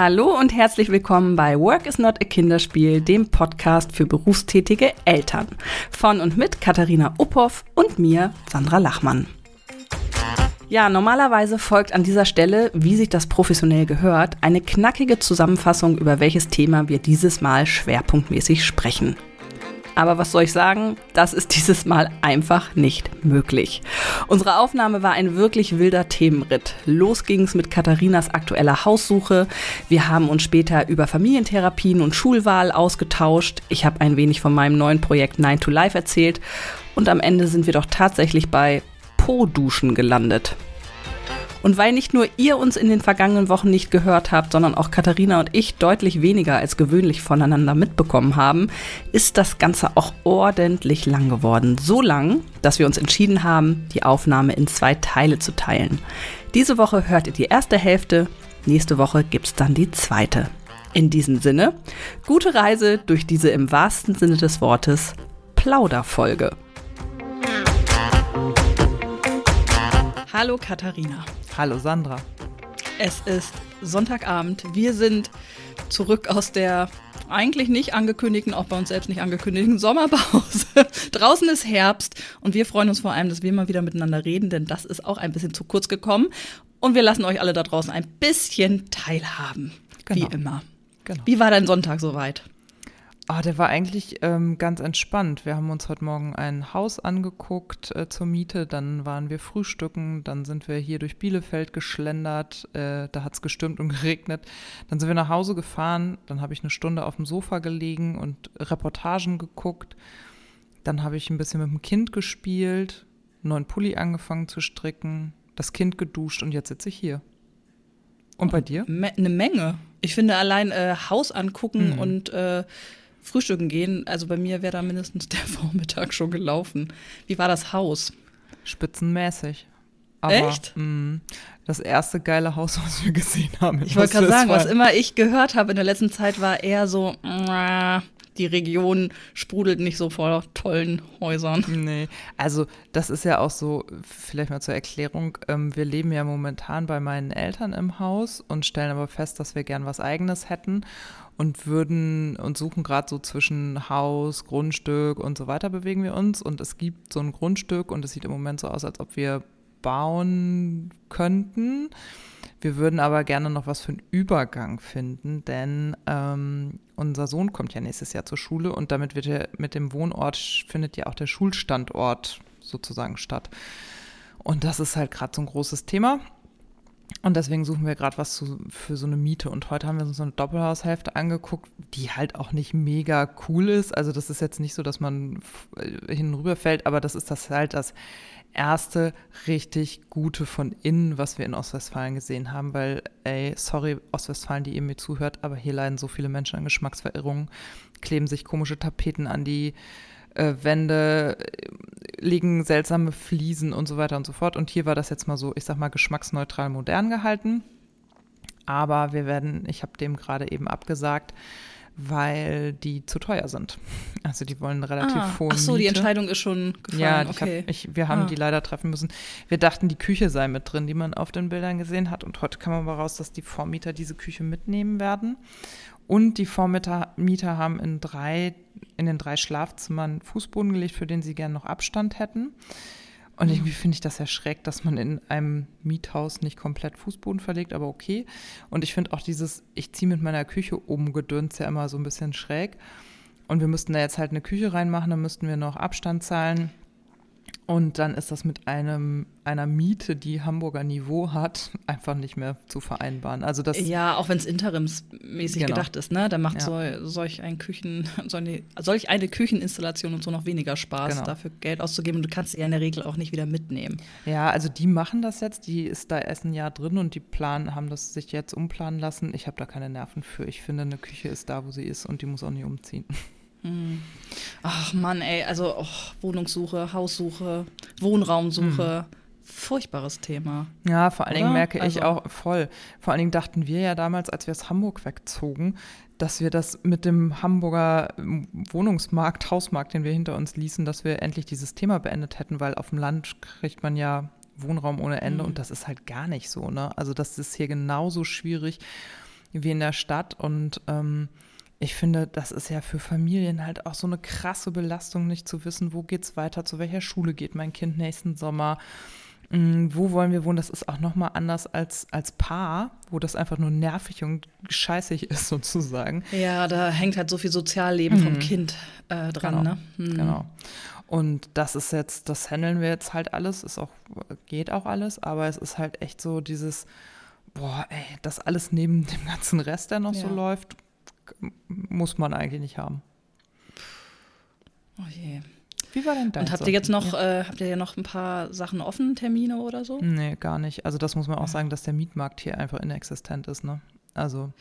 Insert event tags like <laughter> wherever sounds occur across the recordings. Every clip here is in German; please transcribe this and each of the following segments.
Hallo und herzlich willkommen bei Work is not a Kinderspiel, dem Podcast für berufstätige Eltern. Von und mit Katharina Uphoff und mir, Sandra Lachmann. Ja, normalerweise folgt an dieser Stelle, wie sich das professionell gehört, eine knackige Zusammenfassung, über welches Thema wir dieses Mal schwerpunktmäßig sprechen. Aber was soll ich sagen? Das ist <laughs> dieses Mal einfach nicht möglich. Unsere Aufnahme war ein wirklich wilder Themenritt. Los ging's mit Katharinas aktueller Haussuche. Wir haben uns später über Familientherapien und Schulwahl ausgetauscht. Ich habe ein wenig von meinem neuen Projekt Nine to Life erzählt. Und am Ende sind wir doch tatsächlich bei Po-Duschen gelandet. Und weil nicht nur ihr uns in den vergangenen Wochen nicht gehört habt, sondern auch Katharina und ich deutlich weniger als gewöhnlich voneinander mitbekommen haben, ist das Ganze auch ordentlich lang geworden. So lang, dass wir uns entschieden haben, die Aufnahme in zwei Teile zu teilen. Diese Woche hört ihr die erste Hälfte, nächste Woche gibt's dann die zweite. In diesem Sinne, gute Reise durch diese im wahrsten Sinne des Wortes Plauderfolge. Hallo Katharina. Hallo Sandra. Es ist Sonntagabend. Wir sind zurück aus der eigentlich nicht angekündigten, auch bei uns selbst nicht angekündigten Sommerpause. <laughs> Draußen ist Herbst und wir freuen uns vor allem, dass wir mal wieder miteinander reden, denn das ist auch ein bisschen zu kurz gekommen. Und wir lassen euch alle da draußen ein bisschen teilhaben. Genau. Wie immer. Genau. Wie war dein Sonntag soweit? Ah, der war eigentlich ähm, ganz entspannt. Wir haben uns heute Morgen ein Haus angeguckt äh, zur Miete, dann waren wir frühstücken, dann sind wir hier durch Bielefeld geschlendert, äh, da hat es gestürmt und <laughs> geregnet. Dann sind wir nach Hause gefahren, dann habe ich eine Stunde auf dem Sofa gelegen und Reportagen geguckt. Dann habe ich ein bisschen mit dem Kind gespielt, einen neuen Pulli angefangen zu stricken, das Kind geduscht und jetzt sitze ich hier. Und bei dir? Eine Menge. Ich finde allein äh, Haus angucken mhm. und äh, frühstücken gehen. Also bei mir wäre da mindestens der <laughs> Vormittag schon gelaufen. Wie war das Haus? Spitzenmäßig. Aber, Echt? Mh, das erste geile Haus, <laughs> was wir gesehen haben. Ich wollte gerade sagen, was immer ich gehört habe in der letzten Zeit, war eher so, die Region sprudelt nicht so vor tollen Häusern. Nee, also das ist ja auch so, vielleicht mal zur Erklärung, ähm, wir leben ja momentan bei meinen Eltern im Haus und stellen aber fest, dass wir gern was eigenes hätten und würden und suchen gerade so zwischen Haus, Grundstück und so weiter bewegen wir uns. Und es gibt so ein Grundstück und es sieht im Moment so aus, als ob wir bauen könnten. Wir würden aber gerne noch was für einen Übergang finden, denn ähm, unser Sohn kommt ja nächstes Jahr zur Schule und damit wird er mit dem Wohnort findet ja auch der Schulstandort sozusagen statt. Und das ist halt gerade so ein großes Thema. Und deswegen suchen wir gerade was zu, für so eine Miete. Und heute haben wir uns so eine Doppelhaushälfte angeguckt, die halt auch nicht mega cool ist. Also das ist jetzt nicht so, dass man hinüber fällt, aber das ist das halt das erste richtig gute von innen, was wir in Ostwestfalen gesehen haben. Weil, ey, sorry, Ostwestfalen, die ihr mir zuhört, aber hier leiden so viele Menschen an Geschmacksverirrungen, kleben sich komische Tapeten an die äh, Wände, liegen seltsame Fliesen und so weiter und so fort. Und hier war das jetzt mal so, ich sag mal, geschmacksneutral modern gehalten. Aber wir werden, ich habe dem gerade eben abgesagt, weil die zu teuer sind. <laughs> Also die wollen relativ ah, hohe Ach so, Miete. die Entscheidung ist schon gefallen. Ja, okay. hab, ich, wir haben ah. die leider treffen müssen. Wir dachten, die Küche sei mit drin, die man auf den Bildern gesehen hat. Und heute kam aber raus, dass die Vormieter diese Küche mitnehmen werden. Und die Vormieter haben in drei, in den drei Schlafzimmern Fußboden gelegt, für den sie gerne noch Abstand hätten. Und irgendwie finde ich das erschreckt, dass man in einem Miethaus nicht komplett Fußboden verlegt, aber okay. Und ich finde auch dieses, ich ziehe mit meiner Küche um Gedöns ja immer so ein bisschen schräg. Und wir müssten da jetzt halt eine Küche reinmachen, dann müssten wir noch Abstand zahlen. Und dann ist das mit einem, einer Miete, die Hamburger Niveau hat, <laughs> einfach nicht mehr zu vereinbaren. Also das, ja, auch wenn es interimsmäßig genau. gedacht ist, ne? Da macht ja. so, solch, ein Küchen, <laughs> so eine, solch eine Kücheninstallation und so noch weniger Spaß, genau. dafür Geld auszugeben. Und du kannst sie ja in der Regel auch nicht wieder mitnehmen. Ja, also die machen das jetzt, die ist da erst ein Jahr drin und die planen, haben das sich jetzt umplanen lassen. Ich habe da keine Nerven für. Ich finde, eine Küche ist da, wo sie ist und die muss auch nicht umziehen. <laughs> Hm. Ach Mann, ey, also oh, Wohnungssuche, Haussuche, Wohnraumsuche. Hm. Furchtbares Thema. Ja, vor allen Dingen merke also. ich auch voll. Vor allen Dingen dachten wir ja damals, als wir aus Hamburg wegzogen, dass wir das mit dem Hamburger Wohnungsmarkt, Hausmarkt, den wir hinter uns ließen, dass wir endlich dieses Thema beendet hätten, weil auf dem Land kriegt man ja Wohnraum ohne Ende mhm. und das ist halt gar nicht so. Ne? Also das ist hier genauso schwierig. wie in der Stadt. Und ähm, ich finde, das ist ja für Familien halt auch so eine krasse Belastung, nicht zu wissen, wo geht's weiter, zu welcher Schule geht mein Kind nächsten Sommer. Mm, wo wollen wir wohnen? Das ist auch nochmal anders als, als Paar, wo das einfach nur nervig und scheißig <laughs> ist, sozusagen. Ja, da hängt halt so viel Sozialleben mhm. vom Kind äh, dran, genau. ne? Mhm. Genau. Und das ist jetzt, das handeln wir jetzt halt alles, ist auch, geht auch alles, aber es ist halt echt so dieses, boah, ey, das alles neben dem ganzen Rest, der noch ja. so läuft, muss man eigentlich nicht haben. Oh je. Wie war denn dein Und habt ihr jetzt noch, ja. äh, habt ihr ja noch ein paar Sachen offen, Termine oder so? Nee, gar nicht. Also das muss man auch sagen, dass der Mietmarkt hier einfach inexistent ist, ne? Also.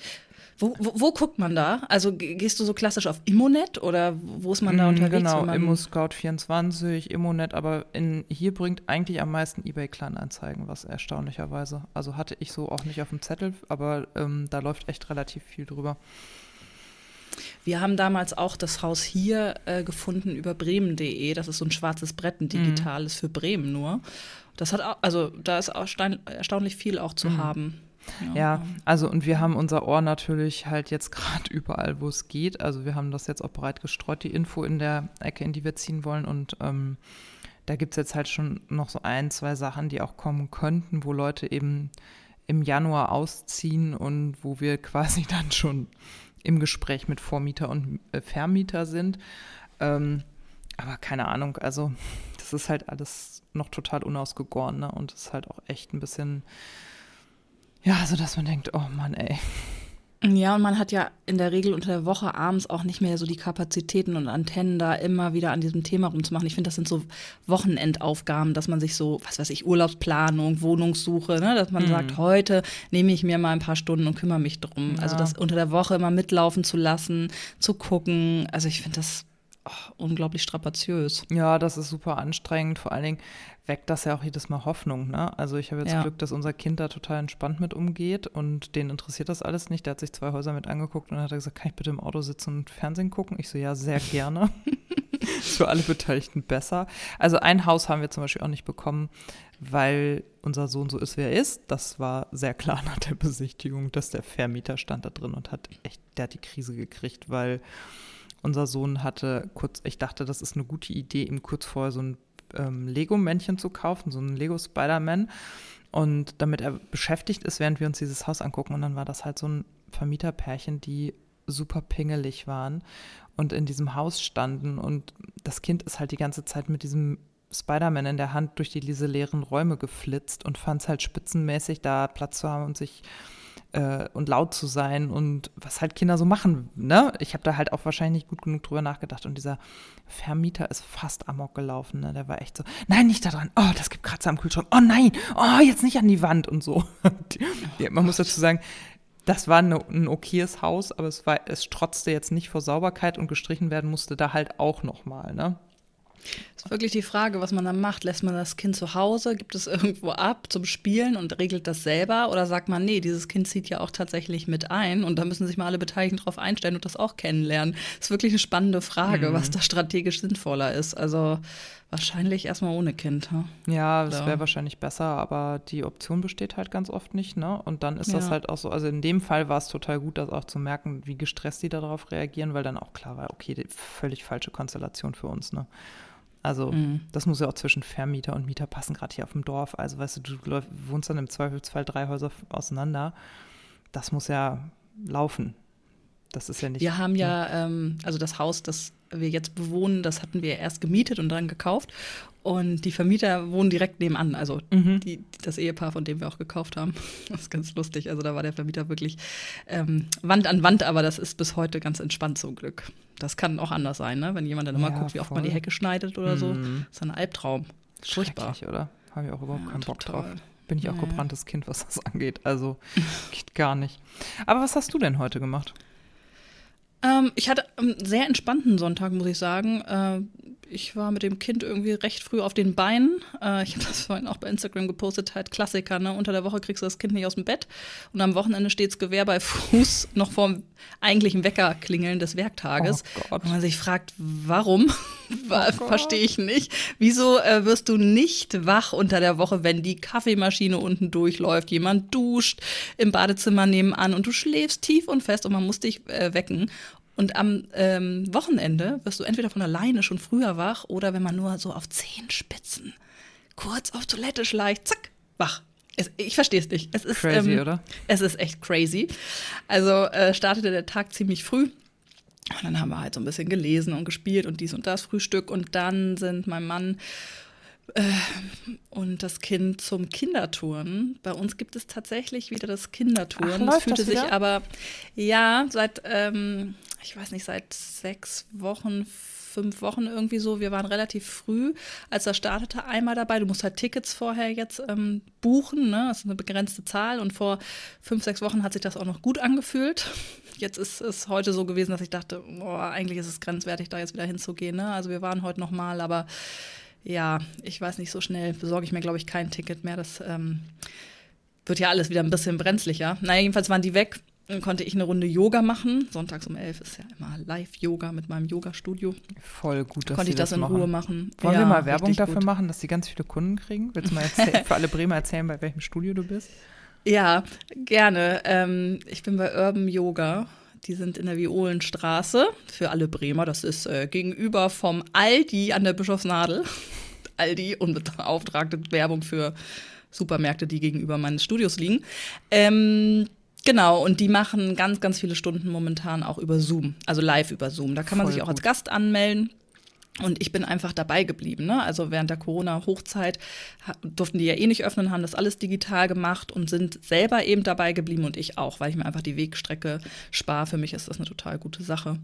Wo, wo, wo, guckt man da? Also gehst du so klassisch auf Immonet oder wo ist man da mm, unterwegs? Genau, ImmoScout24, Immonet, aber in, hier bringt eigentlich am meisten eBay Kleinanzeigen, was erstaunlicherweise. Also hatte ich so auch nicht auf dem Zettel, aber ähm, da läuft echt relativ viel drüber. Wir haben damals auch das Haus hier äh, gefunden über bremen.de. Das ist so ein schwarzes Brett, ein digitales mhm. für Bremen nur. Das hat auch, also da ist erstaunlich viel auch zu mhm. haben. Ja. ja. also und wir haben unser Ohr natürlich halt jetzt <laughs> gerade überall, wo es geht. Also wir haben das jetzt auch breit gestreut, die Info in der Ecke, in die wir ziehen wollen. Und ähm, da gibt es jetzt halt schon noch so ein, zwei Sachen, die auch kommen könnten, wo Leute eben im Januar ausziehen und wo wir <laughs> quasi dann schon im Gespräch mit Vormieter und äh, Vermieter sind. Ähm, aber keine Ahnung, also das ist halt alles noch total unausgegoren, ne? Und ist halt auch echt ein bisschen, ja, so dass man denkt, oh Mann, ey. Ja, und man hat ja in der Regel unter der Woche abends auch nicht mehr so die Kapazitäten und Antennen, da immer wieder an diesem Thema rumzumachen. Ich finde, das sind so Wochenendaufgaben, dass man sich so, was weiß ich, Urlaubsplanung, Wohnungssuche, ne, dass man mhm. sagt, heute nehme ich mir mal ein paar Stunden und kümmere mich drum. Ja. Also das unter der Woche immer mitlaufen zu lassen, zu gucken. Also ich finde das oh, unglaublich strapaziös. Ja, das ist super anstrengend. Vor allen Dingen weckt das ja auch jedes Mal Hoffnung. Ne? Also ich habe jetzt ja. Glück, dass unser Kind da total entspannt mit umgeht und den interessiert das alles nicht. Der hat sich zwei Häuser mit angeguckt und hat gesagt, kann ich bitte im Auto sitzen und Fernsehen gucken? Ich so, ja, sehr gerne. <laughs> ist für alle Beteiligten besser. Also ein Haus haben wir zum Beispiel auch nicht bekommen, weil unser Sohn so ist, wie er ist. Das war sehr klar <laughs> nach der Besichtigung, dass der Vermieter stand da drin und hat echt, der hat die Krise gekriegt, weil unser Sohn hatte kurz, ich dachte, das ist eine gute Idee, ihm kurz vorher so ein ähm, Lego-Männchen zu kaufen, so ein Lego Spider-Man. Und damit er beschäftigt ist, während wir uns dieses Haus angucken. Und dann war das halt so ein Vermieterpärchen, die super pingelig waren und in diesem Haus standen. Und das Kind ist halt die ganze Zeit mit diesem Spider-Man in der Hand durch diese leeren Räume geflitzt und fand es halt spitzenmäßig, da Platz zu haben und sich äh, und laut zu sein und was halt Kinder so machen. Ne? Ich habe da halt auch wahrscheinlich nicht gut genug drüber nachgedacht. Und dieser Vermieter ist fast amok gelaufen. Ne? Der war echt so, nein, nicht da dran. Oh, das gibt Kratzer am Kühlschrank. Oh nein, oh, jetzt nicht an die Wand und so. <laughs> ja, man muss dazu sagen, das war eine, ein okayes Haus, aber es war, es strotzte jetzt nicht vor Sauberkeit und gestrichen werden musste da halt auch nochmal, ne? Ist wirklich die Frage, was man dann macht. Lässt man das Kind zu Hause, gibt es irgendwo ab zum Spielen und regelt das selber? Oder sagt man, nee, dieses Kind zieht ja auch tatsächlich mit ein und da müssen sich mal alle Beteiligten drauf einstellen und das auch kennenlernen? Das ist wirklich eine spannende Frage, mhm. was da strategisch sinnvoller ist. Also wahrscheinlich erstmal ohne Kind. Hm? Ja, das wäre wahrscheinlich besser, aber die Option besteht halt ganz oft nicht. Ne? Und dann ist ja. das halt auch so, also in dem Fall war es total gut, das auch zu merken, wie gestresst die darauf reagieren, weil dann auch klar war, okay, völlig falsche Konstellation für uns. Ne? Also mhm. das muss ja auch zwischen Vermieter und Mieter passen, gerade hier auf dem Dorf. Also weißt du, du wohnst dann im Zweifelsfall drei Häuser auseinander. Das muss ja laufen. Das ist ja nicht. Wir haben ja, ja ähm, also das Haus, das wir jetzt bewohnen, das hatten wir erst gemietet und dann gekauft. Und die Vermieter wohnen direkt nebenan, also mhm. die, das Ehepaar, von dem wir auch gekauft haben. <laughs> Das ist ganz lustig. Also da war der Vermieter wirklich ähm, Wand an Wand, aber das ist bis heute ganz entspannt zum Glück. Das kann auch anders sein, ne? wenn jemand dann immer ja, guckt, wie oft man die Hecke schneidet oder mhm. so. Das ist ein Albtraum. Furchtbar. oder? Habe ich auch überhaupt ja, keinen Bock drauf. Bin ich auch gebranntes Kind, was das <laughs> angeht. Also geht gar nicht. Aber was hast du denn heute gemacht? Ähm, ich hatte einen sehr entspannten Sonntag, muss ich sagen. Äh, ich war mit dem Kind irgendwie recht früh auf den Beinen. Äh, ich habe das vorhin auch bei Instagram gepostet, halt Klassiker, ne? Unter der Woche kriegst du das Kind nicht aus dem Bett und am Wochenende steht das Gewehr bei Fuß noch vorm eigentlichen Weckerklingeln des Werktages. Oh Gott. Und man sich fragt, warum? Oh <laughs> Verstehe ich nicht. Wieso äh, wirst du nicht wach unter der Woche, wenn die Kaffeemaschine unten durchläuft, jemand duscht im Badezimmer nebenan und du schläfst tief und fest und man muss dich äh, wecken. Und am ähm, Wochenende wirst du entweder von alleine schon früher wach oder wenn man nur so auf Zehenspitzen kurz auf Toilette schleicht, zack, wach. Es, ich verstehe es nicht. Es ist crazy, ähm, oder? Es ist echt crazy. Also äh, startete der Tag ziemlich früh. Und dann haben wir halt so ein bisschen gelesen und gespielt und dies und das Frühstück. Und dann sind mein Mann und das Kind zum Kindertouren. Bei uns gibt es tatsächlich wieder das Kindertouren. Ach, das fühlte das sich aber, ja, seit, ähm, ich weiß nicht, seit sechs Wochen, fünf Wochen irgendwie so. Wir waren relativ früh, als er startete, einmal dabei. Du musst halt Tickets vorher jetzt ähm, buchen, ne? Das ist eine begrenzte Zahl. Und vor fünf, sechs Wochen hat sich das auch noch gut angefühlt. Jetzt ist es heute so gewesen, dass ich dachte, boah, eigentlich ist es grenzwertig, da jetzt wieder hinzugehen. Ne? Also wir waren heute noch mal, aber ja, ich weiß nicht, so schnell besorge ich mir, glaube ich, kein Ticket mehr. Das ähm, wird ja alles wieder ein bisschen brenzlicher. Naja, jedenfalls waren die weg. Dann konnte ich eine Runde Yoga machen. Sonntags um elf ist ja immer Live-Yoga mit meinem Yoga-Studio. Voll gut, dass Konnte ich das, das in Ruhe machen. Wollen ja, wir mal Werbung dafür gut. machen, dass sie ganz viele Kunden kriegen? Willst du mal <laughs> für alle Bremer erzählen, bei welchem Studio du bist? Ja, gerne. Ähm, ich bin bei Urban Yoga die sind in der Violenstraße für alle Bremer. Das ist äh, gegenüber vom Aldi an der Bischofsnadel. <laughs> Aldi, unbeauftragte Werbung für Supermärkte, die gegenüber meines Studios liegen. Ähm, Genau, und die machen ganz, ganz viele Stunden momentan auch über Zoom, also live über Zoom. Da kann man Voll sich auch gut. als Gast anmelden. Und ich bin einfach dabei geblieben. Ne? Also während der Corona-Hochzeit durften die ja eh nicht öffnen, haben das alles digital gemacht und sind selber eben dabei geblieben und ich auch, weil ich mir einfach die Wegstrecke spare. Für mich ist das eine total gute Sache.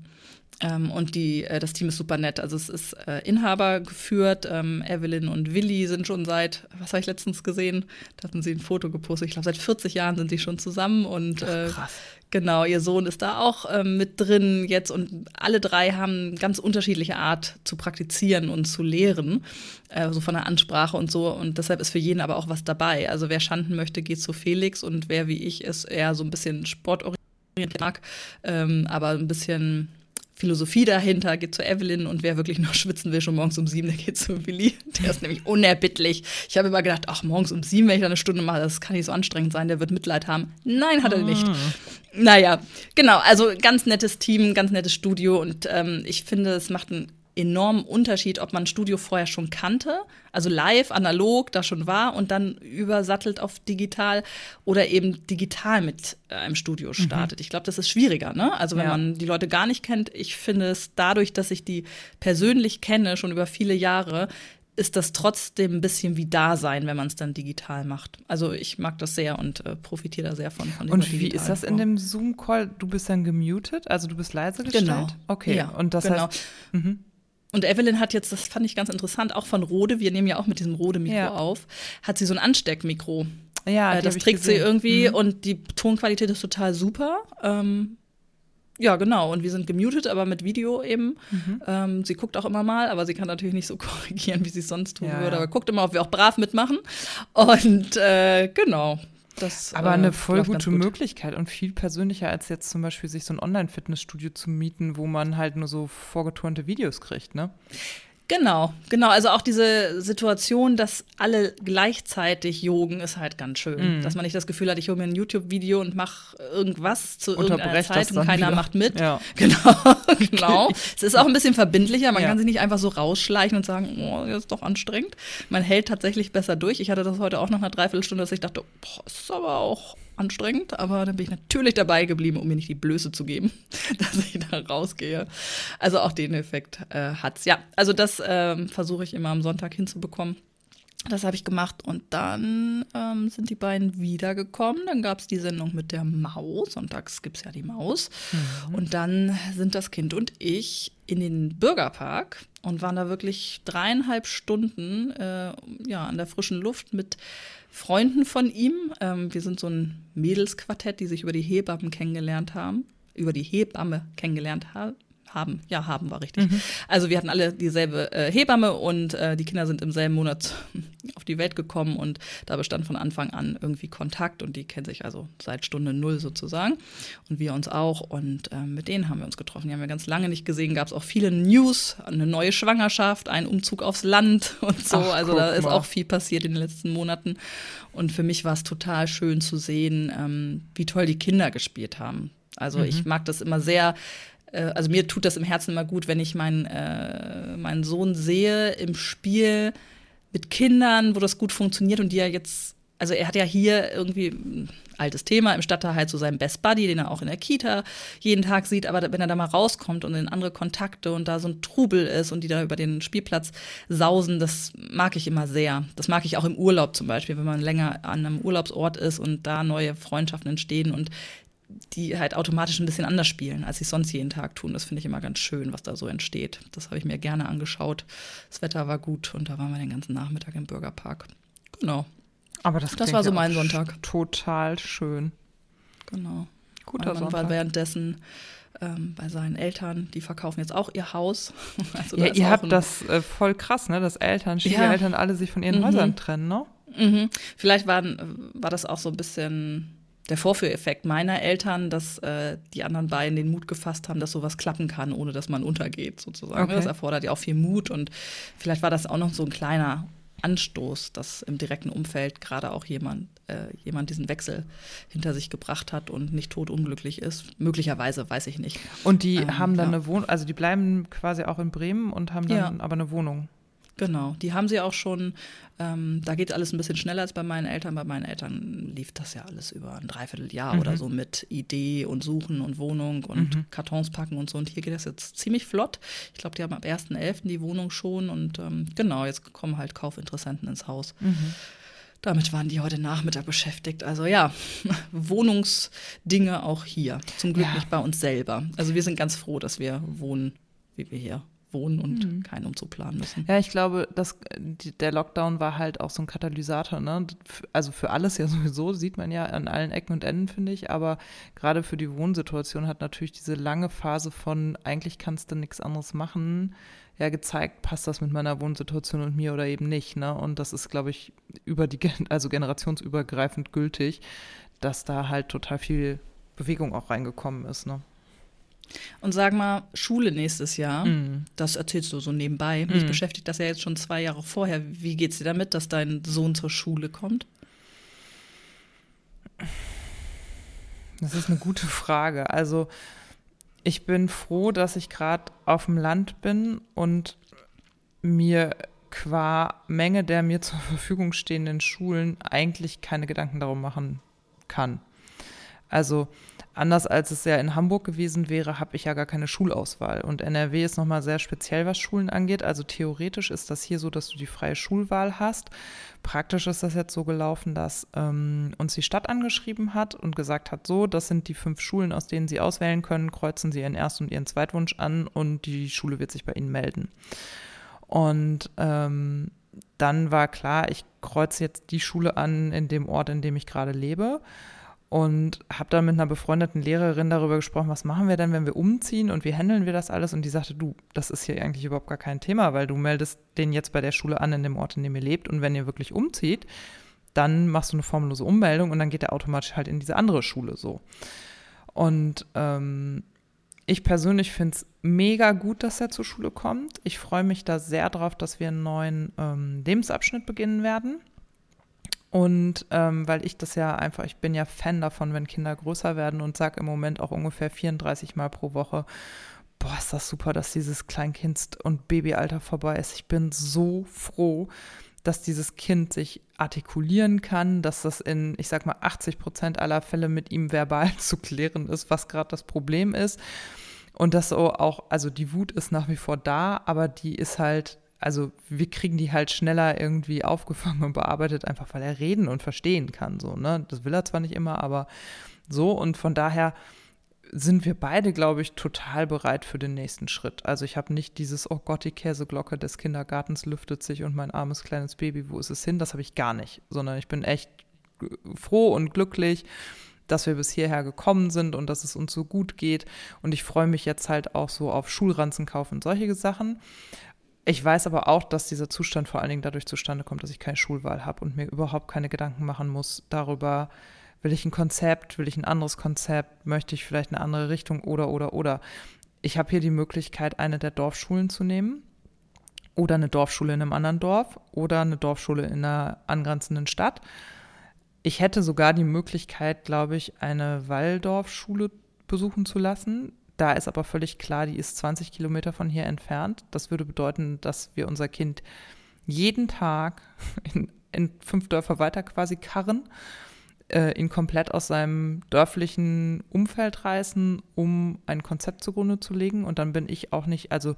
Ähm, und die, äh, das Team ist super nett. Also es ist äh, Inhaber geführt. Ähm, Evelyn und Willi sind schon seit, was habe ich letztens gesehen? Da hatten sie ein Foto gepostet. Ich glaube, seit 40 Jahren sind sie schon zusammen und äh, Krass. Genau, ihr Sohn ist da auch ähm, mit drin jetzt und alle drei haben ganz unterschiedliche Art zu praktizieren und zu lehren, äh, so von der Ansprache und so. Und deshalb ist für jeden aber auch was dabei. Also wer Schanden möchte, geht zu Felix und wer wie ich ist eher so ein bisschen sportorientiert mag, ähm, aber ein bisschen Philosophie dahinter, geht zu Evelyn und wer wirklich nur schwitzen will, schon morgens um sieben, der geht zu Willi. Der ist nämlich unerbittlich. Ich habe immer gedacht, ach, morgens um sieben, wenn ich da eine Stunde mache, das kann nicht so anstrengend sein, der wird Mitleid haben. Nein, hat er nicht. Ah. Naja, genau, also ganz nettes Team, ganz nettes Studio und ähm, ich finde, es macht einen enormen Unterschied, ob man Studio vorher schon kannte, also live, analog, da schon war und dann übersattelt auf digital oder eben digital mit äh, einem Studio mhm. startet. Mhm. Ich glaube, das ist schwieriger, ne? Also wenn ja. man die Leute gar nicht kennt, ich finde es dadurch, dass ich die persönlich kenne, schon über viele Jahre, ist das trotzdem ein bisschen wie Dasein, wenn man es dann digital macht. Also ich mag das sehr und äh, profitiere da sehr von. von und wie ist das in dem Zoom-Call? Du bist dann gemutet, also du bist leise gestellt? Genau. Okay, ja, und das genau. heißt. Mhm. Und Evelyn hat jetzt, das fand ich ganz interessant, auch von Rode, wir nehmen ja auch mit diesem Rode-Mikro ja. auf, hat sie so ein Ansteckmikro. Ja, äh, das trägt sie irgendwie mhm. und die Tonqualität ist total super. Ähm, ja, genau. Und wir sind gemutet, aber mit Video eben. Mhm. Ähm, sie guckt auch immer mal, aber sie kann natürlich nicht so <laughs> korrigieren, wie sie es sonst tun ja, würde. Aber guckt immer, ob wir auch brav mitmachen. Und äh, genau. Das, Aber eine äh, voll gute gut. Möglichkeit und viel persönlicher als jetzt zum Beispiel sich so ein Online-Fitnessstudio zu mieten, wo man halt nur so vorgeturnte Videos kriegt, ne? Genau, genau. Also auch diese Situation, dass alle gleichzeitig jogen, ist halt ganz schön. Mm. Dass man nicht das Gefühl hat, ich hole mir ein YouTube-Video und mache irgendwas zu irgendeiner Zeit und keiner wieder. macht mit. Ja. <laughs> Genau, <laughs> genau. Es ist auch ein bisschen verbindlicher. Man ja. kann sich nicht einfach so rausschleichen und sagen, oh, das ist doch anstrengend. Man hält tatsächlich besser durch. Ich hatte das heute auch nach einer Dreiviertelstunde, dass ich dachte, boah, ist aber auch anstrengend, aber dann bin ich natürlich dabei geblieben, um mir nicht die Blöße zu geben, <laughs> dass ich da rausgehe. Also auch den Effekt äh, es. Ja, also das ähm, versuche ich immer am Sonntag hinzubekommen. Das habe ich gemacht und dann ähm, sind die beiden wiedergekommen. Dann gab es die Sendung mit der Maus. Sonntags gibt es ja die Maus. Mhm. Und dann sind das Kind und ich in den Bürgerpark und waren da wirklich dreieinhalb Stunden äh, ja, an der frischen Luft mit Freunden von ihm. Ähm, wir sind so ein Mädelsquartett, die sich über die Hebammen kennengelernt haben. Über die Hebamme kennengelernt ha haben. Ja, haben war richtig. Mhm. Also wir hatten alle dieselbe äh, Hebamme und äh, die Kinder sind im selben Monat <laughs> auf die Welt gekommen und da bestand von Anfang an irgendwie Kontakt und die kennen sich also seit Stunde null sozusagen und wir uns auch und äh, mit denen haben wir uns getroffen. Die haben wir ganz lange nicht gesehen, gab es auch viele News, eine neue Schwangerschaft, ein Umzug aufs Land <laughs> und so. Ach, also da ist auch viel passiert in den letzten Monaten und für mich war es total schön zu sehen, ähm, wie toll die Kinder gespielt haben. Also mhm. ich mag das immer sehr, äh, also mir tut das im Herzen immer gut, wenn ich meinen, äh, meinen Sohn sehe im Spiel mit Kindern, wo das gut funktioniert und die ja jetzt, also er hat ja hier irgendwie altes Thema im Stadtteil halt so seinen Best Buddy, den er auch in der Kita jeden Tag sieht, aber wenn er da mal rauskommt und in andere Kontakte und da so ein Trubel ist und die da über den Spielplatz sausen, das mag ich immer sehr. Das mag ich auch im Urlaub zum Beispiel, wenn man länger an einem Urlaubsort ist und da neue Freundschaften entstehen und die halt automatisch ein bisschen anders spielen, als sie sonst jeden Tag tun. Das finde ich immer ganz schön, was da so entsteht. Das habe ich mir gerne angeschaut. Das Wetter war gut und da waren wir den ganzen Nachmittag im Bürgerpark. Genau. Aber das, das war so mein Sonntag. Total schön. Genau. Guter mein Mann Sonntag. war währenddessen ähm, bei seinen Eltern, die verkaufen jetzt auch ihr Haus. <laughs> Also ja, ihr habt das äh, voll krass, ne? Dass Eltern, Schwiegereltern ja. alle sich von ihren mhm. Häusern trennen, ne? Mhm. Vielleicht waren, war das auch so ein bisschen der Vorführeffekt meiner Eltern, dass äh, die anderen beiden den Mut gefasst haben, dass sowas klappen kann, ohne dass man untergeht, sozusagen. Okay. Das erfordert ja auch viel Mut und vielleicht war das auch noch so ein kleiner Anstoß, dass im direkten Umfeld gerade auch jemand, äh, jemand diesen Wechsel hinter sich gebracht hat und nicht totunglücklich ist. Möglicherweise, weiß ich nicht. Und die ähm, haben dann ja. eine Wohnung, also die bleiben quasi auch in Bremen und haben dann ja. aber eine Wohnung. Genau, die haben sie auch schon. Ähm, da geht alles ein bisschen schneller als bei meinen Eltern. Bei meinen Eltern lief das ja alles über ein Dreivierteljahr mhm. oder so mit Idee und Suchen und Wohnung und mhm. Kartons packen und so. Und hier geht das jetzt ziemlich flott. Ich glaube, die haben ab 1.11. die Wohnung schon. Und ähm, genau, jetzt kommen halt Kaufinteressenten ins Haus. Mhm. Damit waren die heute Nachmittag beschäftigt. Also ja, <laughs> Wohnungsdinge auch hier. Zum Glück ja. nicht bei uns selber. Also wir sind ganz froh, dass wir wohnen, wie wir hier wohnen und mhm. keinen Umzug planen müssen. Ja, ich glaube, dass der Lockdown war halt auch so ein Katalysator, ne? Also für alles ja <laughs> sowieso, sieht man ja an allen Ecken und Enden, finde ich. Aber gerade für die Wohnsituation hat natürlich diese lange Phase von eigentlich kannst du nichts anderes machen, ja gezeigt, passt das mit meiner Wohnsituation und mir oder eben nicht. Ne? Und das ist, glaube ich, über die, also generationsübergreifend gültig, dass da halt total viel Bewegung auch reingekommen ist. Ne? Und sag mal, Schule nächstes Jahr, mm. das erzählst du so nebenbei. Mich mm. beschäftigt das ja jetzt schon zwei Jahre vorher. Wie geht's dir damit, dass dein Sohn zur Schule kommt? Das ist eine gute Frage. Also, ich bin froh, dass ich gerade auf dem Land bin und mir qua Menge der mir zur Verfügung stehenden Schulen eigentlich keine Gedanken darum machen kann. Also anders als es ja in Hamburg gewesen wäre, habe ich ja gar keine Schulauswahl. Und NRW ist nochmal sehr speziell, was Schulen angeht. Also theoretisch ist das hier so, dass du die freie Schulwahl hast. Praktisch ist das jetzt so gelaufen, dass ähm, uns die Stadt angeschrieben hat und gesagt hat, so, das sind die fünf Schulen, aus denen Sie auswählen können, kreuzen Sie Ihren Erst- und Ihren Zweitwunsch an und die Schule wird sich bei Ihnen melden. Und ähm, dann war klar, ich kreuze jetzt die Schule an in dem Ort, in dem ich gerade lebe und habe dann mit einer befreundeten Lehrerin darüber gesprochen, was machen wir denn, wenn wir umziehen und wie handeln wir das alles? Und die sagte, du, das ist hier eigentlich überhaupt gar kein Thema, weil du meldest den jetzt bei der Schule an, in dem Ort, in dem ihr lebt. Und wenn ihr wirklich umzieht, dann machst du eine formlose Ummeldung und dann geht er automatisch halt in diese andere Schule so. Und ähm, ich persönlich finde es mega gut, dass er zur Schule kommt. Ich freue mich da sehr drauf, dass wir einen neuen ähm, Lebensabschnitt beginnen werden. Und ähm, weil ich das ja einfach, ich bin ja Fan davon, wenn Kinder größer werden und sage im Moment auch ungefähr 34 Mal pro Woche, boah, ist das super, dass dieses Kleinkind- und Babyalter vorbei ist. Ich bin so froh, dass dieses Kind sich artikulieren kann, dass das in, ich sag mal, 80 Prozent aller Fälle mit ihm verbal <laughs> zu klären ist, was gerade das Problem ist. Und das so auch, also die Wut ist nach wie vor da, aber die ist halt also wir kriegen die halt schneller irgendwie aufgefangen und bearbeitet, einfach weil er reden und verstehen kann. So, ne? Das will er zwar nicht immer, aber so. Und von daher sind wir beide, glaube ich, total bereit für den nächsten Schritt. Also ich habe nicht dieses, oh Gott, die Käseglocke des Kindergartens lüftet sich und mein armes kleines Baby, wo ist es hin? Das habe ich gar nicht, sondern ich bin echt froh und glücklich, dass wir bis hierher gekommen sind und dass es uns so gut geht. Und ich freue mich jetzt halt auch so auf Schulranzenkauf und solche Sachen. Ich weiß aber auch, dass dieser Zustand vor allen Dingen dadurch zustande kommt, dass ich keine Schulwahl habe und mir überhaupt keine Gedanken machen muss darüber, will ich ein Konzept, will ich ein anderes Konzept, möchte ich vielleicht eine andere Richtung oder oder oder. Ich habe hier die Möglichkeit, eine der Dorfschulen zu nehmen oder eine Dorfschule in einem anderen Dorf oder eine Dorfschule in einer angrenzenden Stadt. Ich hätte sogar die Möglichkeit, glaube ich, eine Walldorfschule besuchen zu lassen. Da ist aber völlig klar, die ist 20 Kilometer von hier entfernt. Das würde bedeuten, dass wir unser Kind jeden Tag <laughs> in, in fünf Dörfer weiter quasi karren, äh, ihn komplett aus seinem dörflichen Umfeld reißen, um ein Konzept zugrunde zu legen. Und dann bin ich auch nicht, also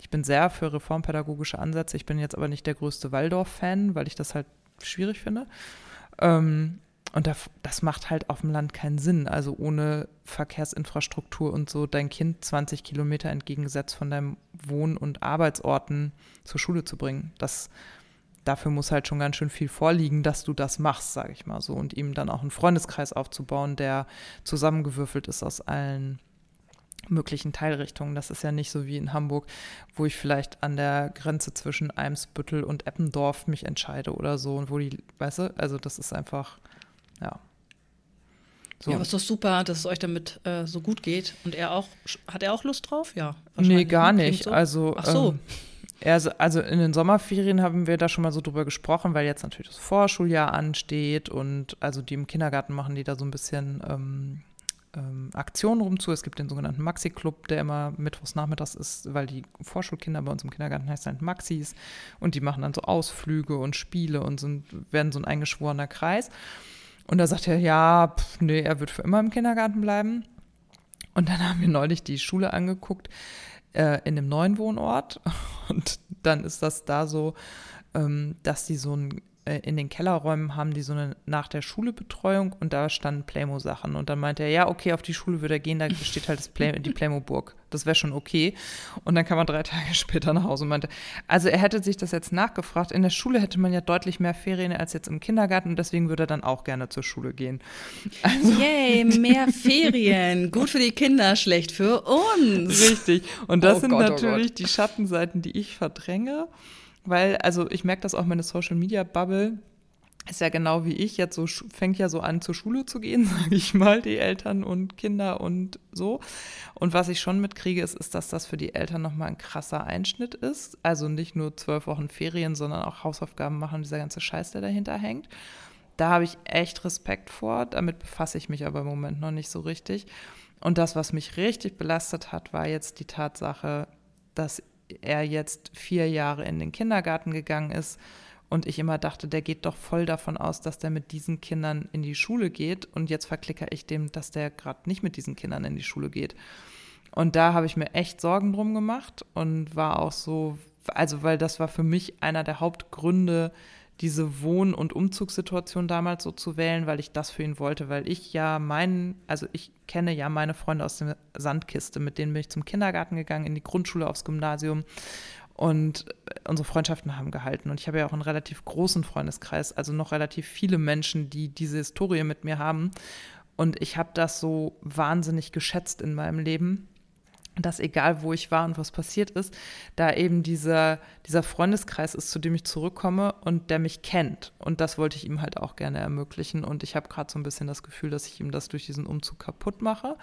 ich bin sehr für reformpädagogische Ansätze. Ich bin jetzt aber nicht der größte Waldorf-Fan, weil ich das halt schwierig finde. Ähm, und das, macht halt auf dem Land keinen Sinn. Also ohne Verkehrsinfrastruktur und so dein Kind 20 Kilometer entgegengesetzt von deinem Wohn- und Arbeitsorten zur Schule zu bringen. Das, dafür muss halt schon ganz schön viel vorliegen, dass du das machst, sage ich mal so. Und ihm dann auch einen Freundeskreis aufzubauen, der zusammengewürfelt ist aus allen möglichen Teilrichtungen. Das ist ja nicht so wie in Hamburg, wo ich vielleicht an der Grenze zwischen Eimsbüttel und Eppendorf mich entscheide oder so und wo die, weißt du, also das ist einfach, ja. So. Ja, aber ist doch super, dass es euch damit äh, so gut geht. Und er auch, hat er auch Lust drauf? Ja. Nee, gar nicht. So. Also, Ach so. Ähm, also, also in den Sommerferien haben wir da schon mal so drüber gesprochen, weil jetzt natürlich das Vorschuljahr ansteht und also die im Kindergarten machen die da so ein bisschen ähm, ähm, Aktionen rumzu. Es gibt den sogenannten Maxi-Club, der immer mittwochs nachmittags ist, weil die Vorschulkinder bei uns im Kindergarten heißen halt Maxis und die machen dann so Ausflüge und Spiele und sind, werden so ein eingeschworener Kreis. Und da sagt er, ja, pff, nee, er wird für immer im Kindergarten bleiben. Und dann haben wir neulich die Schule angeguckt äh, in einem neuen Wohnort. <laughs> Und dann ist das da so, ähm, dass die so ein äh, in den Kellerräumen haben die so eine nach der Schule Betreuung und da standen Playmo-Sachen. Und dann meinte er, ja, okay, auf die Schule würde er gehen, da steht halt das Play die Playmo-Burg. Das wäre schon okay. Und dann kam er drei <laughs> Tage später nach Hause und meinte, also er hätte sich das jetzt nachgefragt. In der Schule hätte man ja deutlich mehr Ferien als jetzt im Kindergarten und deswegen würde er dann auch gerne zur Schule gehen. Also, Yay, mehr Ferien. Gut für die Kinder, schlecht für uns. Richtig. Und das oh sind Gott, oh natürlich oh die Schattenseiten, die ich verdränge weil, also ich merke das auch meine Social Media Bubble ist ja genau wie ich jetzt so fängt ja so an zur Schule zu gehen, <laughs> sage ich mal, die Eltern und Kinder und so. Und was ich schon mitkriege, ist, ist, dass das für die Eltern nochmal ein krasser Einschnitt ist. Also nicht nur zwölf Wochen Ferien, sondern auch Hausaufgaben machen, dieser ganze Scheiß, der dahinter hängt. Da habe ich echt Respekt vor. Damit befasse ich mich aber im Moment noch nicht so richtig. Und das, was mich richtig belastet hat, war jetzt die Tatsache, dass er jetzt vier Jahre in den Kindergarten gegangen ist und ich immer dachte, der geht doch voll davon aus, dass der mit diesen Kindern in die Schule geht und jetzt verklicker ich dem, dass der gerade nicht mit diesen Kindern in die Schule geht. Und da habe ich mir echt Sorgen drum gemacht und war auch so, also weil das war für mich einer der Hauptgründe, diese Wohn- und Umzugssituation damals so zu wählen, weil ich das für ihn wollte, weil ich ja meinen, also ich kenne ja meine Freunde aus der Sandkiste, mit denen bin ich zum Kindergarten gegangen, in die Grundschule, aufs Gymnasium und unsere Freundschaften haben gehalten. Und ich habe ja auch einen relativ großen Freundeskreis, also noch relativ viele Menschen, die diese Historie mit mir haben. Und ich habe das so wahnsinnig geschätzt in meinem Leben dass egal wo ich war und was passiert ist, da eben dieser, dieser Freundeskreis ist, zu dem ich zurückkomme und der mich kennt. Und das wollte ich ihm halt auch gerne ermöglichen. Und ich habe gerade so ein bisschen das Gefühl, dass ich ihm das durch diesen Umzug kaputt mache.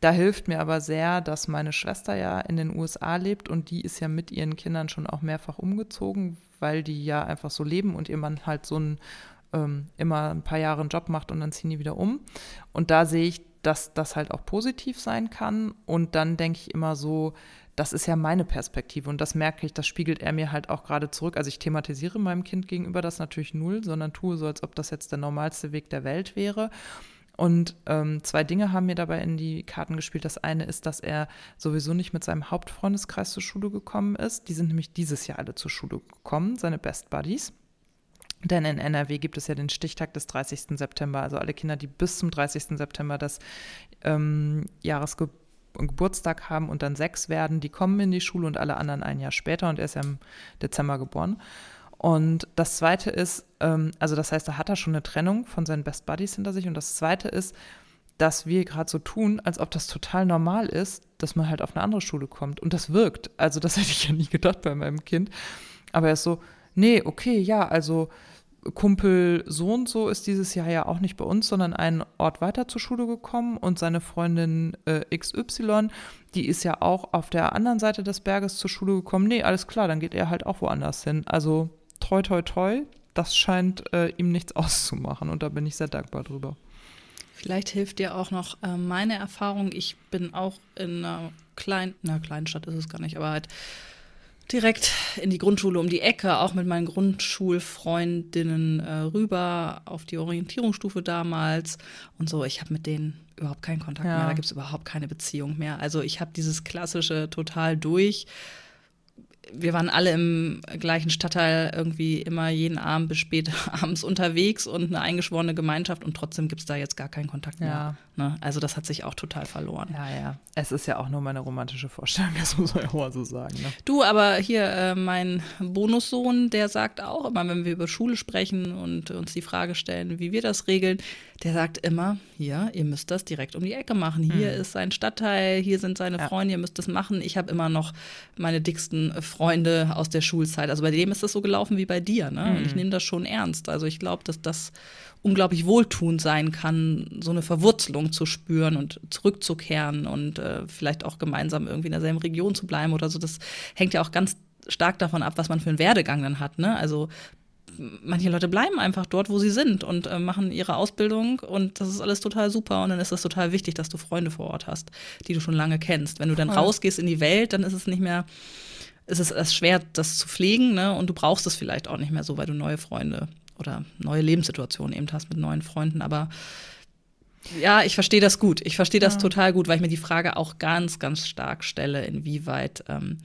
Da hilft mir aber sehr, dass meine Schwester ja in den USA lebt und die ist ja mit ihren Kindern schon auch mehrfach umgezogen, weil die ja einfach so leben und ihr Mann halt so ein ähm, immer ein paar Jahre einen Job macht und dann ziehen die wieder um. Und da sehe ich dass das halt auch positiv sein kann. Und dann denke ich immer so, das ist ja meine Perspektive und das merke ich, das spiegelt er mir halt auch gerade zurück. Also ich thematisiere meinem Kind gegenüber das natürlich null, sondern tue so, als ob das jetzt der normalste Weg der Welt wäre. Und ähm, zwei Dinge haben mir dabei in die Karten gespielt. Das eine ist, dass er sowieso nicht mit seinem Hauptfreundeskreis zur Schule gekommen ist. Die sind nämlich dieses Jahr alle zur Schule gekommen, seine Best Buddies. Denn in NRW gibt es ja den Stichtag des 30. September. Also alle Kinder, die bis zum 30. September das ähm, Jahresgeburtstag haben und dann sechs werden, die kommen in die Schule und alle anderen ein Jahr später. Und er ist ja im Dezember geboren. Und das Zweite ist, ähm, also das heißt, da hat er schon eine Trennung von seinen Best Buddies hinter sich. Und das Zweite ist, dass wir gerade so tun, als ob das total normal ist, dass man halt auf eine andere Schule kommt. Und das wirkt. Also das <laughs> hätte ich ja nie gedacht bei meinem Kind. Aber er ist so, nee, okay, ja, also Kumpel so und so ist dieses Jahr ja auch nicht bei uns, sondern einen Ort weiter zur Schule gekommen und seine Freundin äh, XY, die ist ja auch auf der anderen Seite des Berges zur Schule gekommen. Nee, alles klar, dann geht er halt auch woanders hin. Also toi, toi, toi, das scheint äh, ihm nichts <laughs> auszumachen und da bin ich sehr dankbar drüber. Vielleicht hilft dir auch noch äh, meine Erfahrung. Ich bin auch in einer kleinen, na, Kleinstadt ist es gar nicht, aber halt direkt in die Grundschule um die Ecke, auch mit meinen Grundschulfreundinnen äh, rüber auf die Orientierungsstufe damals und so. Ich habe mit denen überhaupt keinen Kontakt ja. mehr, da gibt es überhaupt keine Beziehung mehr. Also ich habe dieses klassische total durch wir waren alle im gleichen Stadtteil irgendwie immer jeden Abend bis spät <laughs> abends unterwegs und eine eingeschworene Gemeinschaft und trotzdem gibt es da jetzt gar keinen Kontakt mehr. Ne? Also das hat sich auch total verloren. Ja, ja. Es ist ja auch nur meine romantische Vorstellung, <laughs> das muss man ja auch so sagen. Ne? Du, aber hier äh, mein Bonussohn, der sagt auch immer, wenn wir über Schule sprechen und uns die Frage stellen, wie wir das regeln, der sagt immer, hier, ihr müsst das direkt um die Ecke machen. Hier hm. ist sein Stadtteil, hier sind seine ja. Freunde, ihr müsst das machen. Ich habe immer noch meine dicksten Freunde aus der Schulzeit. Also bei dem ist das so gelaufen wie bei dir. Ne? Hm. Und ich hm. nehme das schon ernst. Also ich glaube, dass das unglaublich wohltuend sein kann, so eine Verwurzelung zu spüren und zurückzukehren und äh, vielleicht auch gemeinsam irgendwie in derselben Region zu bleiben oder so. Das hängt ja auch ganz stark davon ab, was man für einen Werdegang dann hat. Ne? Also manche Leute bleiben einfach dort, wo sie sind und äh, machen ihre Ausbildung und das ist alles total super und dann ist es total wichtig, dass du Freunde vor Ort hast, die du schon lange kennst. Wenn du dann rausgehst in die Welt, dann ist es nicht mehr, ist es erst schwer, das zu pflegen, ne? Und du brauchst es vielleicht auch nicht mehr so, weil du neue Freunde oder neue Lebenssituationen eben hast mit neuen Freunden. Aber ja, ich verstehe das gut. Ich verstehe das ja. total gut, weil ich mir die Frage auch ganz, ganz stark stelle, inwieweit ähm,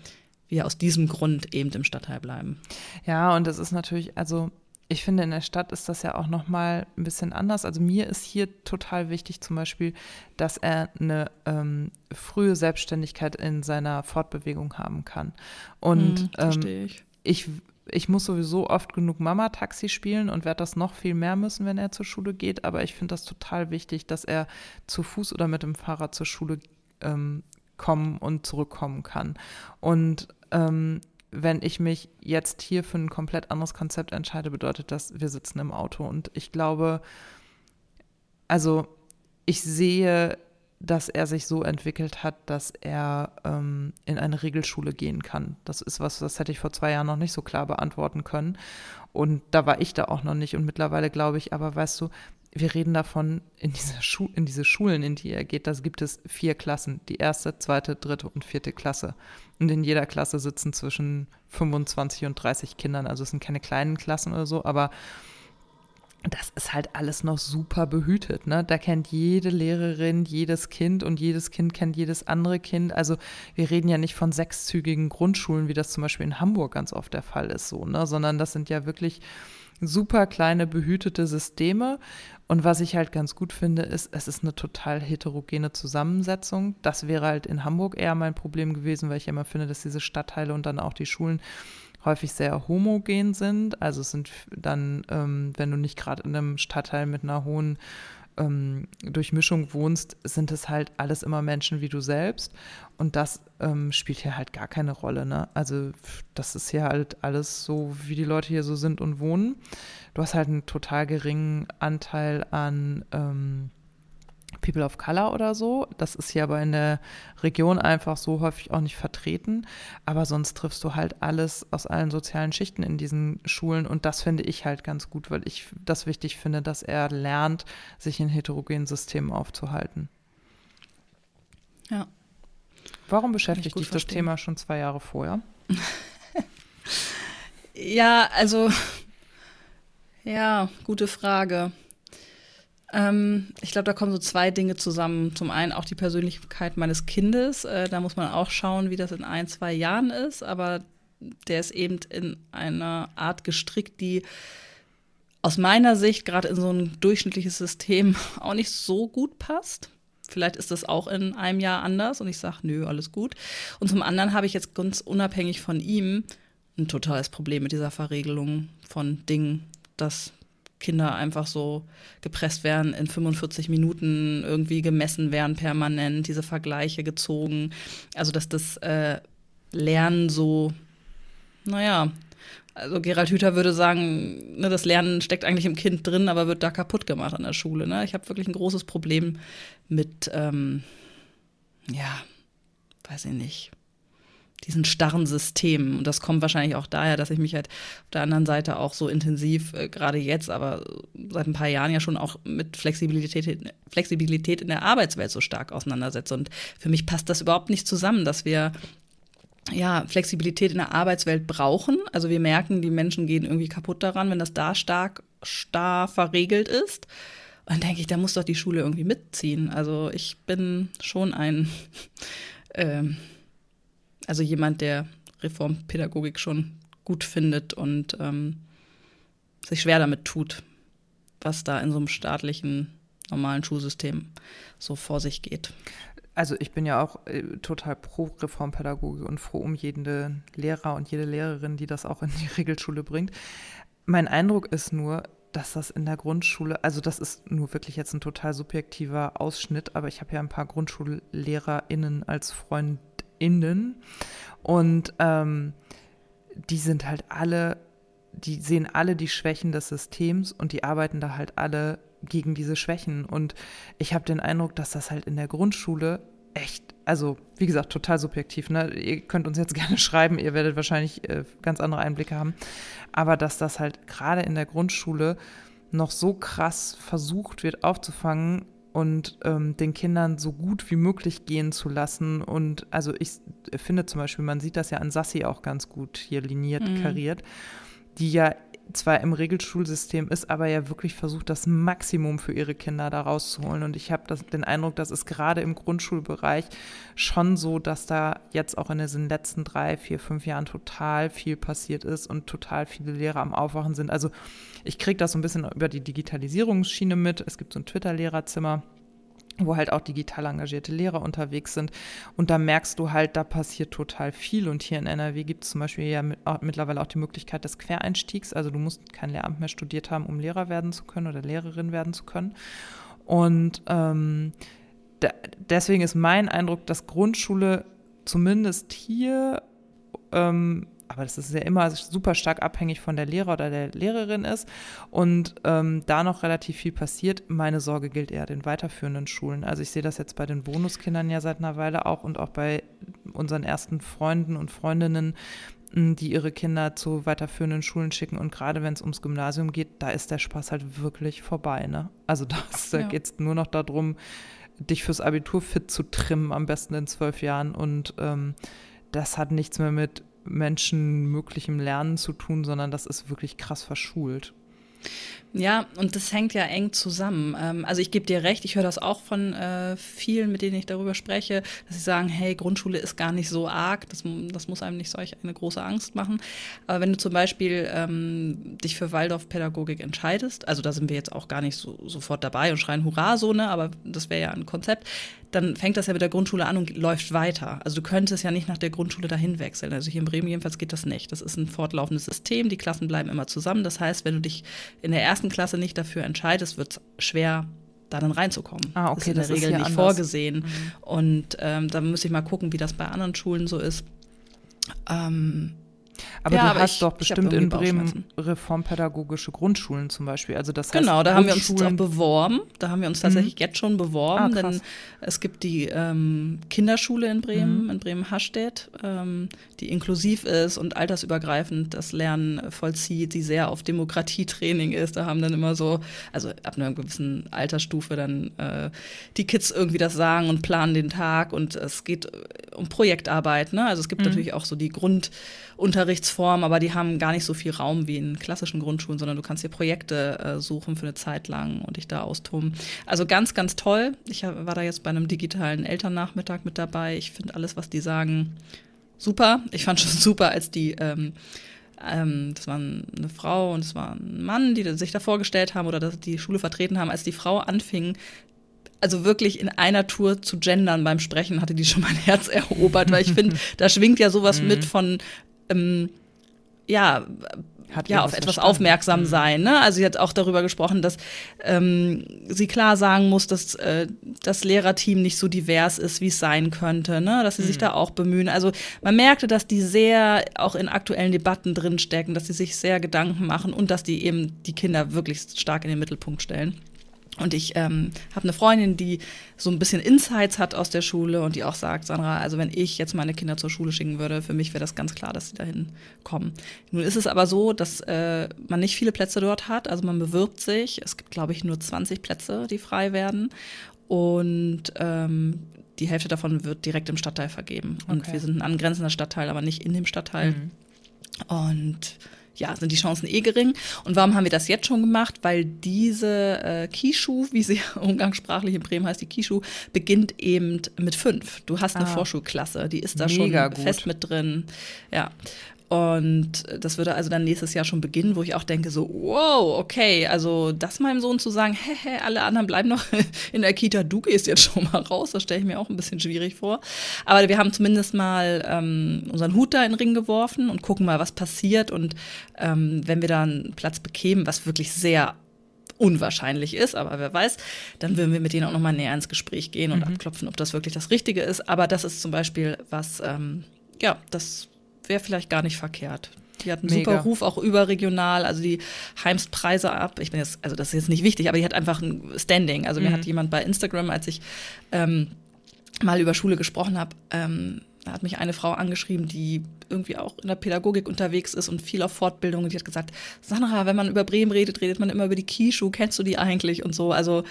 wir aus diesem Grund eben im Stadtteil bleiben. Ja, und das ist natürlich, also ich finde, in der Stadt ist das ja auch noch mal ein bisschen anders. Also mir ist hier total wichtig zum Beispiel, dass er eine ähm, frühe Selbstständigkeit in seiner Fortbewegung haben kann. Und hm, ähm, ich. ich ich muss sowieso oft genug Mama-Taxi spielen und werde das noch viel mehr müssen, wenn er zur Schule geht. Aber ich finde das total wichtig, dass er zu Fuß oder mit dem Fahrrad zur Schule ähm, kommen und zurückkommen kann. Und ähm, wenn ich mich jetzt hier für ein komplett anderes Konzept entscheide, bedeutet das, wir sitzen im Auto. Und ich glaube, also ich sehe, dass er sich so entwickelt hat, dass er ähm, in eine Regelschule gehen kann. Das ist was, das hätte ich vor zwei Jahren noch nicht so klar beantworten können. Und da war ich da auch noch nicht. Und mittlerweile glaube ich, aber weißt du, wir reden davon, in diese, Schu in diese Schulen, in die er geht, da gibt es vier Klassen. Die erste, zweite, dritte und vierte Klasse. Und in jeder Klasse sitzen zwischen 25 und 30 Kindern. Also es sind keine kleinen Klassen oder so, aber das ist halt alles noch super behütet. Ne? Da kennt jede Lehrerin jedes Kind und jedes Kind kennt jedes andere Kind. Also wir reden ja nicht von sechszügigen Grundschulen, wie das zum Beispiel in Hamburg ganz oft der Fall ist, so, ne? sondern das sind ja wirklich super kleine behütete Systeme. Und was ich halt ganz gut finde, ist, es ist eine total heterogene Zusammensetzung. Das wäre halt in Hamburg eher mein Problem gewesen, weil ich immer finde, dass diese Stadtteile und dann auch die Schulen häufig sehr homogen sind. Also es sind dann, ähm, wenn du nicht gerade in einem Stadtteil mit einer hohen ähm, Durchmischung wohnst, sind es halt alles immer Menschen wie du selbst. Und das ähm, spielt hier halt gar keine Rolle. Ne? Also das ist hier halt alles so, wie die Leute hier so sind und wohnen. Du hast halt einen total geringen Anteil an ähm, People of Color oder so. Das ist hier aber in der Region einfach so häufig auch nicht vertreten. Aber sonst triffst du halt alles aus allen sozialen Schichten in diesen Schulen. Und das finde ich halt ganz gut, weil ich das wichtig finde, dass er lernt, sich in heterogenen Systemen aufzuhalten. Ja. Warum beschäftigt dich das Thema schon zwei Jahre vorher? <laughs> ja, also, ja, gute Frage. Ähm, ich glaube, da kommen so zwei Dinge zusammen. Zum einen auch die Persönlichkeit meines Kindes. Äh, da muss man auch schauen, wie das in ein, zwei Jahren ist. Aber der ist eben in einer Art gestrickt, die aus meiner Sicht gerade in so ein durchschnittliches System <laughs> auch nicht so gut passt. Vielleicht ist das auch in einem Jahr anders und ich sage, nö, alles gut. Und zum anderen habe ich jetzt ganz unabhängig von ihm ein totales Problem mit dieser Verregelung von Dingen, dass Kinder einfach so gepresst werden, in 45 Minuten irgendwie gemessen werden, permanent, diese Vergleiche gezogen. Also, dass das äh, Lernen so, naja, also Gerald Hüther würde sagen, ne, das Lernen steckt eigentlich im Kind drin, aber wird da kaputt gemacht an der Schule. Ne? Ich habe wirklich ein großes Problem mit, ähm, ja, weiß ich nicht, diesen starren Systemen. Und das kommt wahrscheinlich auch daher, dass ich mich halt auf der anderen Seite auch so intensiv, äh, gerade jetzt, aber seit ein paar Jahren ja schon auch mit Flexibilität, Flexibilität in der Arbeitswelt so stark auseinandersetze. Und für mich passt das überhaupt nicht zusammen, dass wir ja, Flexibilität in der Arbeitswelt brauchen. Also wir merken, die Menschen gehen irgendwie kaputt daran, wenn das da stark, starr verregelt ist. Und dann denke ich, da muss doch die Schule irgendwie mitziehen. Also ich bin schon ein, <laughs> äh, also jemand, der Reformpädagogik schon gut findet und ähm, sich schwer damit tut, was da in so einem staatlichen, normalen Schulsystem so vor sich geht. Also ich bin ja auch äh, total pro Reformpädagogik und froh um jeden Lehrer und jede Lehrerin, die das auch in die <laughs> Regelschule bringt. Mein Eindruck ist nur, dass das in der Grundschule, also das ist nur wirklich jetzt ein total subjektiver Ausschnitt, aber ich habe ja ein paar GrundschullehrerInnen als FreundInnen und ähm, die sind halt alle, die sehen alle die Schwächen des Systems und die arbeiten da halt alle gegen diese Schwächen. Und ich habe den Eindruck, dass das halt in der Grundschule echt, also wie gesagt, total subjektiv. Ne? Ihr könnt uns jetzt <laughs> gerne schreiben, ihr werdet wahrscheinlich äh, ganz andere Einblicke haben. Aber dass das halt gerade in der Grundschule noch so krass versucht wird aufzufangen und ähm, den Kindern so gut wie möglich gehen zu lassen. Und also ich finde zum Beispiel, man sieht das ja an Sassi auch ganz gut hier liniert, mhm. kariert, die ja zwar im Regelschulsystem ist, aber ja wirklich versucht, das Maximum für ihre Kinder da rauszuholen. Und ich habe den Eindruck, dass es gerade im Grundschulbereich schon so, dass da jetzt auch in den letzten drei, vier, fünf Jahren total viel passiert ist und total viele Lehrer am Aufwachen sind. Also ich kriege das so ein bisschen über die Digitalisierungsschiene mit. Es gibt so ein Twitter-Lehrerzimmer wo halt auch digital engagierte Lehrer unterwegs sind. Und da merkst du halt, da passiert total viel. Und hier in NRW gibt es zum Beispiel ja mit, auch, mittlerweile auch die Möglichkeit des Quereinstiegs. Also du musst kein Lehramt mehr studiert haben, um Lehrer werden zu können oder Lehrerin werden zu können. Und ähm, da, deswegen ist mein Eindruck, dass Grundschule zumindest hier ähm, aber das ist ja immer super stark abhängig von der Lehrer oder der Lehrerin ist und ähm, da noch relativ viel passiert. Meine Sorge gilt eher den weiterführenden Schulen. Also ich sehe das jetzt bei den Bonuskindern ja seit einer Weile auch und auch bei unseren ersten Freunden und Freundinnen, hm, die ihre Kinder zu weiterführenden Schulen schicken. Und gerade wenn es ums Gymnasium geht, da ist der Spaß halt wirklich vorbei. Ne? Also <laughs> das, da ja. geht es nur noch darum, dich fürs Abitur fit zu trimmen, am besten in zwölf Jahren. Und ähm, das hat nichts mehr mit menschenmöglichem Lernen zu tun, sondern das ist wirklich krass verschult. Ja, und das hängt ja eng zusammen. Ähm, also ich gebe dir recht, ich höre das auch von äh, vielen, mit denen ich darüber spreche, dass sie sagen, hey, Grundschule ist gar nicht so arg, das, das muss einem nicht solch eine große Angst machen. Aber wenn du zum Beispiel ähm, dich für Waldorfpädagogik entscheidest, also da sind wir jetzt auch gar nicht so, sofort dabei und schreien Hurra so, ne, aber das wäre ja ein Konzept, dann fängt das ja mit der Grundschule an und läuft weiter. Also du könntest ja nicht nach der Grundschule dahin wechseln. Also hier in Bremen jedenfalls geht das nicht. Das ist ein fortlaufendes System, die Klassen bleiben immer zusammen. Das heißt, wenn du dich in der ersten Klasse nicht dafür entscheidest, wird es schwer, da dann reinzukommen. Ah, okay, das ist in der Regel nicht anders. vorgesehen. Mhm. Und ähm, da muss ich mal gucken, wie das bei anderen Schulen so ist. Ähm, aber ja, du aber hast ich, doch bestimmt in Bremen reformpädagogische Grundschulen zum Beispiel. Also das heißt, genau, da haben wir uns auch beworben. Da haben wir uns tatsächlich mhm. jetzt schon beworben, ah, denn es gibt die ähm, Kinderschule in Bremen, mhm. in Bremen-Hastedt, ähm, die inklusiv ist und altersübergreifend das Lernen vollzieht, die sehr auf Demokratietraining ist. Da haben dann immer so, also ab einer gewissen Altersstufe dann äh, die Kids irgendwie das sagen und planen den Tag und es geht um Projektarbeit. Ne? Also es gibt mhm. natürlich auch so die Grundunterrichtsform, aber die haben gar nicht so viel Raum wie in klassischen Grundschulen, sondern du kannst dir Projekte äh, suchen für eine Zeit lang und dich da austoben. Also ganz, ganz toll. Ich war da jetzt bei einem digitalen Elternnachmittag mit dabei. Ich finde alles, was die sagen, super. Ich fand schon <laughs> super, als die ähm, ähm, das war eine Frau und es war ein Mann, die sich da vorgestellt haben oder die Schule vertreten haben, als die Frau anfing, also wirklich in einer Tour zu gendern beim Sprechen, hatte die schon mein Herz <laughs> erobert, weil ich finde, <laughs> da schwingt ja sowas mit mhm. von ähm, ja, Hat ja, auf was etwas verstanden? aufmerksam Mhm. sein. Ne? Also sie hat auch darüber gesprochen, dass ähm, sie klar sagen muss, dass äh, das Lehrerteam nicht so divers ist, wie es sein könnte, ne? dass sie sich da auch bemühen. Also man merkte, dass die sehr auch in aktuellen Debatten drinstecken, dass sie sich sehr Gedanken machen und dass die eben die Kinder wirklich stark in den Mittelpunkt stellen. Und ich ähm, habe eine Freundin, die so ein bisschen Insights hat aus der Schule und die auch sagt, Sandra, also wenn ich jetzt meine Kinder zur Schule schicken würde, für mich wäre das ganz klar, dass sie dahin kommen. Nun ist es aber so, dass äh, man nicht viele Plätze dort hat. Also man bewirbt sich. Es gibt, glaube ich, nur 20 Plätze, die frei werden. Und ähm, die Hälfte davon wird direkt im Stadtteil vergeben. Und Okay. wir sind ein angrenzender Stadtteil, aber nicht in dem Stadtteil. Mhm. Und ja, sind die Chancen eh gering. Und warum haben wir das jetzt schon gemacht? Weil diese äh, Kischu, wie sie <laughs> umgangssprachlich in Bremen heißt, die Kischu, beginnt eben mit fünf. Du hast eine Ah. Vorschulklasse, die ist da Mega schon gut. fest mit drin. Ja. Und das würde also dann nächstes Jahr schon beginnen, wo ich auch denke, so, wow, okay, also das meinem Sohn zu sagen, hä, hä, alle anderen bleiben noch <laughs> in der Kita, du gehst jetzt schon mal raus, das stelle ich mir auch ein bisschen schwierig vor. Aber wir haben zumindest mal ähm, unseren Hut da in den Ring geworfen und gucken mal, was passiert. Und ähm, wenn wir da einen Platz bekämen, was wirklich sehr unwahrscheinlich ist, aber wer weiß, dann würden wir mit denen auch noch mal näher ins Gespräch gehen und abklopfen, ob das wirklich das Richtige ist. Aber das ist zum Beispiel was, ähm, ja, das wäre vielleicht gar nicht verkehrt. Die hat einen Mega. super Ruf, auch überregional. Also die heimst Preise ab. Ich bin jetzt, also das ist jetzt nicht wichtig, aber die hat einfach ein Standing. Also mir hat jemand bei Instagram, als ich ähm, mal über Schule gesprochen habe, ähm, da hat mich eine Frau angeschrieben, die irgendwie auch in der Pädagogik unterwegs ist und viel auf Fortbildung. Und die hat gesagt, Sandra, wenn man über Bremen redet, redet man immer über die Kischu. Kennst du die eigentlich? Und so. Also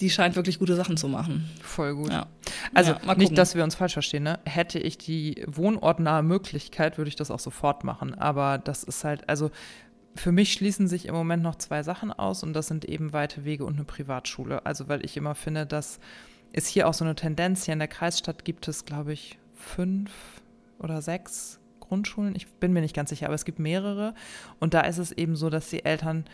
die scheint wirklich gute Sachen zu machen. Voll gut. Ja. Also Ja, nicht, dass wir uns falsch verstehen, ne? Hätte ich die wohnortnahe Möglichkeit, würde ich das auch sofort machen. Aber das ist halt, also für mich schließen sich im Moment noch zwei Sachen aus und das sind eben weite Wege und eine Privatschule. Also weil ich immer finde, dass ist hier auch so eine Tendenz. Hier in der Kreisstadt gibt es, glaube ich, fünf oder sechs Grundschulen. Ich bin mir nicht ganz sicher, aber es gibt mehrere. Und da ist es eben so, dass die Eltern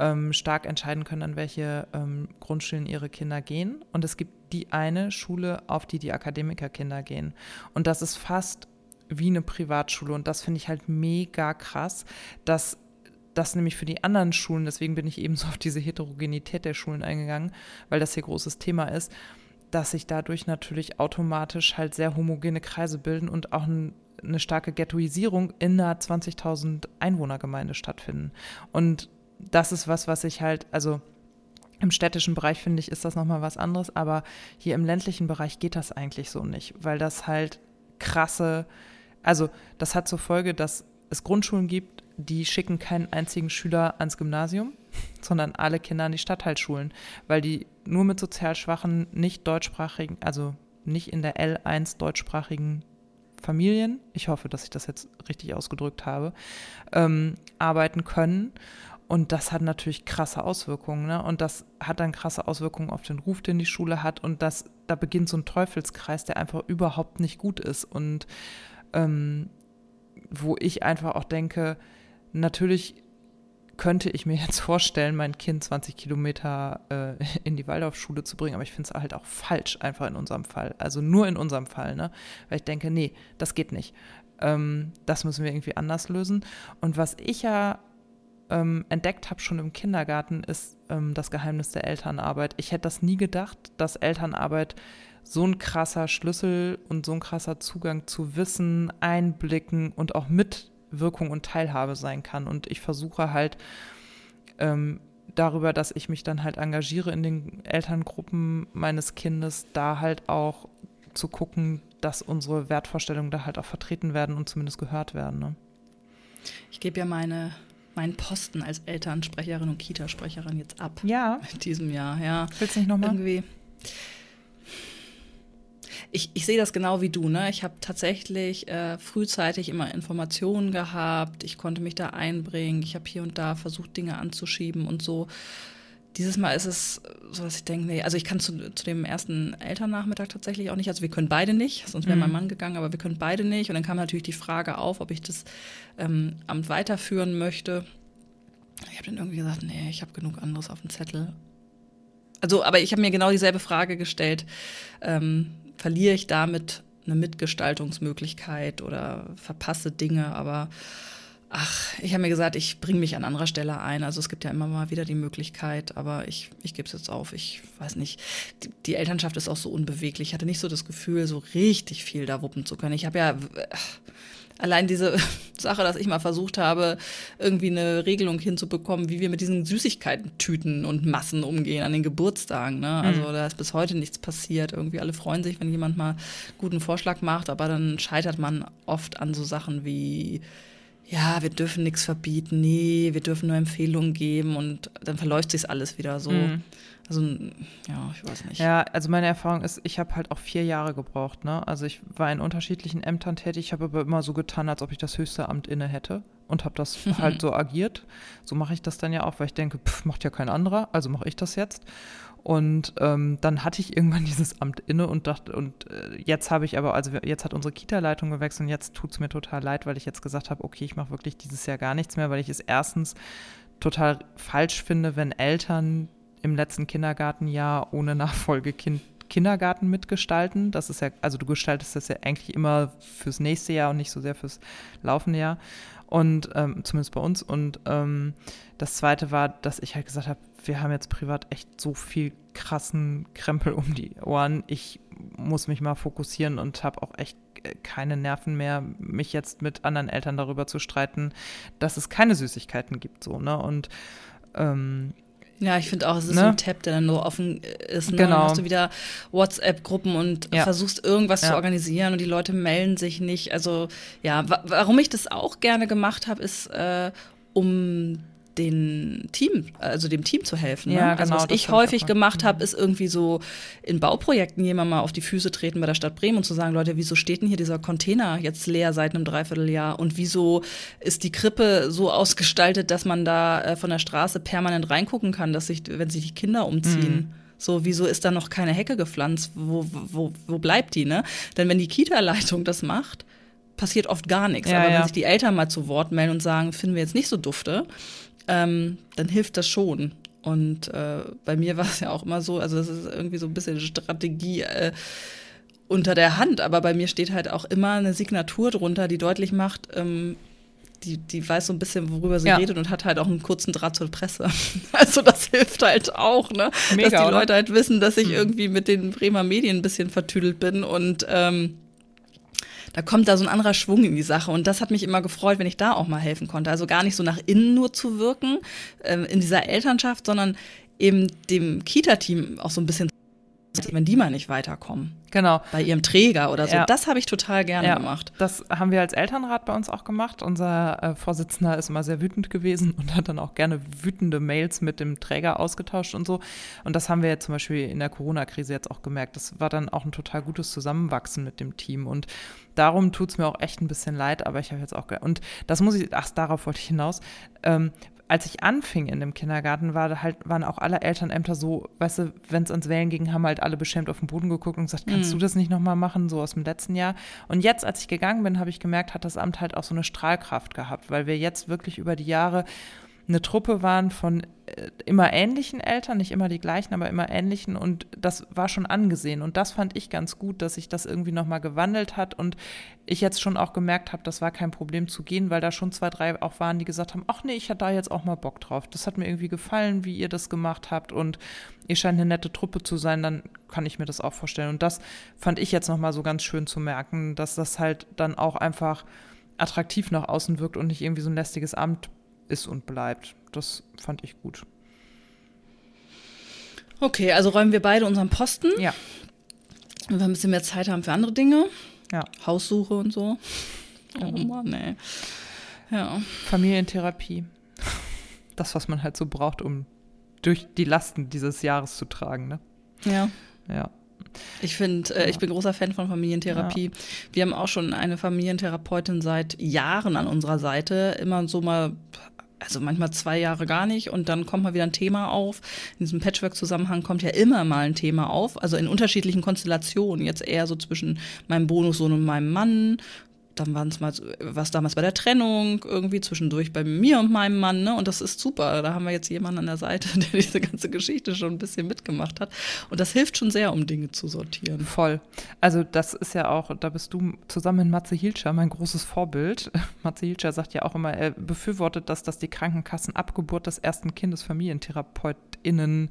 ähm, stark entscheiden können, an welche ähm, Grundschulen ihre Kinder gehen. Und es gibt die eine Schule, auf die die Akademikerkinder gehen. Und das ist fast wie eine Privatschule. Und das finde ich halt mega krass, dass das nämlich für die anderen Schulen, deswegen bin ich eben so auf diese Heterogenität der Schulen eingegangen, weil das hier großes Thema ist, dass sich dadurch natürlich automatisch halt sehr homogene Kreise bilden und auch ein, eine starke Ghettoisierung in einer 20.000 Einwohnergemeinde stattfinden. Und das ist was, was ich halt, also im städtischen Bereich finde ich, ist das nochmal was anderes, aber hier im ländlichen Bereich geht das eigentlich so nicht, weil das halt krasse, also das hat zur Folge, dass es Grundschulen gibt, die schicken keinen einzigen Schüler ans Gymnasium, <laughs> sondern alle Kinder an die Stadtteilschulen, weil die nur mit sozial schwachen, nicht deutschsprachigen, also nicht in der L1 deutschsprachigen Familien, ich hoffe, dass ich das jetzt richtig ausgedrückt habe, ähm, arbeiten können. Und das hat natürlich krasse Auswirkungen. Ne? Und das hat dann krasse Auswirkungen auf den Ruf, den die Schule hat. Und das, da beginnt so ein Teufelskreis, der einfach überhaupt nicht gut ist. Und ähm, wo ich einfach auch denke, natürlich könnte ich mir jetzt <laughs> vorstellen, mein Kind 20 Kilometer äh, in die Waldorfschule zu bringen, aber ich finde es halt auch falsch, einfach in unserem Fall. Also nur in unserem Fall, ne? Weil ich denke, nee, das geht nicht. Ähm, das müssen wir irgendwie anders lösen. Und was ich ja ähm, entdeckt habe schon im Kindergarten, ist ähm, das Geheimnis der Elternarbeit. Ich hätte das nie gedacht, dass Elternarbeit so ein krasser Schlüssel und so ein krasser Zugang zu Wissen, Einblicken und auch Mitwirkung und Teilhabe sein kann. Und ich versuche halt ähm, darüber, dass ich mich dann halt engagiere in den Elterngruppen meines Kindes, da halt auch zu gucken, dass unsere Wertvorstellungen da halt auch vertreten werden und zumindest gehört werden. Ne? Ich gebe ja meine, meinen Posten als Elternsprecherin und Kitasprecherin jetzt ab. Ja, In diesem Jahr, ja. willst du nicht nochmal? Irgendwie. Ich, ich sehe das genau wie du. Ne? Ich habe tatsächlich äh, frühzeitig immer Informationen gehabt. Ich konnte mich da einbringen. Ich habe hier und da versucht, Dinge anzuschieben und so. Dieses Mal ist es so, dass ich denke, nee, also ich kann zu, zu dem ersten Elternnachmittag tatsächlich auch nicht. Also wir können beide nicht, sonst wäre mein Mann gegangen, aber wir können beide nicht. Und dann kam natürlich die Frage auf, ob ich das ähm, Amt weiterführen möchte. Ich habe dann irgendwie gesagt, nee, ich habe genug anderes auf dem Zettel. Also, aber ich habe mir genau dieselbe Frage gestellt. Ähm, verliere ich damit eine Mitgestaltungsmöglichkeit oder verpasse Dinge? Aber Ach, ich habe mir gesagt, ich bringe mich an anderer Stelle ein. Also es gibt ja immer mal wieder die Möglichkeit, aber ich, ich gebe es jetzt auf. Ich weiß nicht. Die, die, Elternschaft ist auch so unbeweglich. Ich hatte nicht so das Gefühl, so richtig viel da wuppen zu können. Ich habe ja allein diese <laughs> Sache, dass ich mal versucht habe, irgendwie eine Regelung hinzubekommen, wie wir mit diesen Süßigkeiten-Tüten und Massen umgehen an den Geburtstagen. Ne? Also mhm. da ist bis heute nichts passiert. Irgendwie alle freuen sich, wenn jemand mal guten Vorschlag macht, aber dann scheitert man oft an so Sachen wie ja, wir dürfen nichts verbieten, nee, wir dürfen nur Empfehlungen geben und dann verläuft sich alles wieder so. Mhm. Also, ja, ich weiß nicht. Ja, also meine Erfahrung ist, ich habe halt auch vier Jahre gebraucht, ne? Also ich war in unterschiedlichen Ämtern tätig, ich habe aber immer so getan, als ob ich das höchste Amt inne hätte und habe das <laughs> halt so agiert. So mache ich das dann ja auch, weil ich denke, pff, macht ja kein anderer, also mache ich das jetzt. Und ähm, dann hatte ich irgendwann <laughs> dieses Amt inne und dachte, und äh, jetzt habe ich aber, also jetzt hat unsere Kita-Leitung gewechselt und jetzt tut es mir total leid, weil ich jetzt gesagt habe, okay, ich mache wirklich dieses Jahr gar nichts mehr, weil ich es erstens total falsch finde, wenn Eltern im letzten Kindergartenjahr ohne Nachfolgekind Kindergarten mitgestalten. Das ist ja, also du gestaltest das ja eigentlich immer fürs nächste Jahr und nicht so sehr fürs laufende Jahr. Und ähm, zumindest bei uns. Und ähm, das zweite war, dass ich halt gesagt habe, wir haben jetzt privat echt so viel krassen Krempel um die Ohren. Ich muss mich mal fokussieren und habe auch echt äh, keine Nerven mehr, mich jetzt mit anderen Eltern darüber zu streiten, dass es keine Süßigkeiten gibt. So, ne? Und ähm, ja, ich finde auch, es ist ne? so ein Tab, der dann nur offen ist. Ne? Genau. Dann hast du wieder WhatsApp-Gruppen und ja. versuchst irgendwas ja. zu organisieren und die Leute melden sich nicht. Also ja, warum ich das auch gerne gemacht habe, ist, äh, um den Team, also dem Team zu helfen. Ne? Ja, also genau, was ich häufig gemacht habe, mhm. ist irgendwie so in Bauprojekten jemand mal auf die Füße treten bei der Stadt Bremen und zu sagen, Leute, wieso steht denn hier dieser Container jetzt leer seit einem Dreivierteljahr und wieso ist die Krippe so ausgestaltet, dass man da äh, von der Straße permanent reingucken kann, dass sich, wenn sich die Kinder umziehen. Mhm. So, wieso ist da noch keine Hecke gepflanzt? Wo, wo, wo bleibt die, ne? Denn wenn die Kita-Leitung das macht, passiert oft gar nichts. Ja, Aber wenn ja. sich die Eltern mal zu Wort melden und sagen, finden wir jetzt nicht so dufte, ähm, dann hilft das schon. Und äh, bei mir <laughs> war es ja auch immer so, also das ist irgendwie so ein bisschen Strategie äh, unter der Hand, aber bei mir steht halt auch immer eine Signatur drunter, die deutlich macht, ähm, die, die weiß so ein bisschen, worüber sie ja. redet und hat halt auch einen kurzen Draht zur Presse. <laughs> Also das hilft halt auch, ne? Mega, dass die oder? Leute halt wissen, dass ich mhm. irgendwie mit den Bremer Medien ein bisschen vertüdelt bin und ähm, da kommt da so ein anderer Schwung in die Sache. Und das hat mich immer gefreut, wenn ich da auch mal helfen konnte. Also gar nicht so nach innen nur zu wirken äh, in dieser Elternschaft, sondern eben dem Kita-Team auch so ein bisschen wenn die mal nicht weiterkommen. Genau. Bei ihrem Träger oder so. Ja. Das habe ich total gerne ja, gemacht. Das haben wir als Elternrat bei uns auch gemacht. Unser äh, Vorsitzender ist immer sehr wütend gewesen <laughs> und hat dann auch gerne wütende Mails mit dem Träger ausgetauscht und so. Und das haben wir jetzt zum Beispiel in der Corona-Krise jetzt auch gemerkt. Das war dann auch ein total gutes Zusammenwachsen mit dem Team. Und darum tut es mir auch echt ein bisschen leid, aber ich habe jetzt auch. Und das muss ich, ach, darauf wollte ich hinaus. Ähm, als ich anfing in dem Kindergarten, war halt, waren auch alle Elternämter so, weißt du, wenn es ans Wählen ging, haben halt alle beschämt auf den Boden geguckt und gesagt, kannst mm. du das nicht nochmal machen, so aus dem letzten Jahr. Und jetzt, als ich gegangen bin, habe ich gemerkt, hat das Amt halt auch so eine Strahlkraft gehabt, weil wir jetzt wirklich über die Jahre eine Truppe waren von äh, immer ähnlichen Eltern, nicht immer die gleichen, aber immer ähnlichen und das war schon angesehen und das fand ich ganz gut, dass sich das irgendwie nochmal gewandelt hat und ich jetzt schon auch gemerkt habe, das war kein Problem zu gehen, weil da schon zwei, drei auch waren, die gesagt haben, ach nee, ich hatte da jetzt auch mal Bock drauf. Das hat mir irgendwie gefallen, wie ihr das gemacht habt und ihr scheint eine nette Truppe zu sein, dann kann ich mir das auch vorstellen und das fand ich jetzt nochmal so ganz schön zu merken, dass das halt dann auch einfach attraktiv nach außen wirkt und nicht irgendwie so ein lästiges Amt ist und bleibt. Das fand ich gut. Okay, also räumen wir beide unseren Posten. Ja. Wenn wir ein bisschen mehr Zeit haben für andere Dinge. Ja. Haussuche und so. Oh Mann, ey. Ja. Familientherapie. Das, was man halt so braucht, um durch die Lasten dieses Jahres zu tragen, ne? Ja. Ja. Ich finde, äh, ich bin großer Fan von Familientherapie. Ja. Wir haben auch schon eine Familientherapeutin seit Jahren an unserer Seite. Immer so mal also manchmal zwei Jahre gar nicht und dann kommt mal wieder ein Thema auf. In diesem Patchwork-Zusammenhang kommt ja immer mal ein Thema auf, also in unterschiedlichen Konstellationen. Jetzt eher so zwischen meinem Bonussohn und meinem Mann dann waren es mal was damals bei der Trennung, irgendwie zwischendurch bei mir und meinem Mann, ne? Und das ist super. Da haben wir jetzt jemanden an der Seite, <laughs> der diese ganze Geschichte schon ein bisschen mitgemacht hat. Und das hilft schon sehr, um Dinge zu sortieren. Voll. Also das ist ja auch, da bist du zusammen mit Matze Hilscher mein großes Vorbild. <laughs> Matze Hilscher sagt ja auch immer, er befürwortet das, dass die Krankenkassen ab Geburt des ersten Kindes FamilientherapeutInnen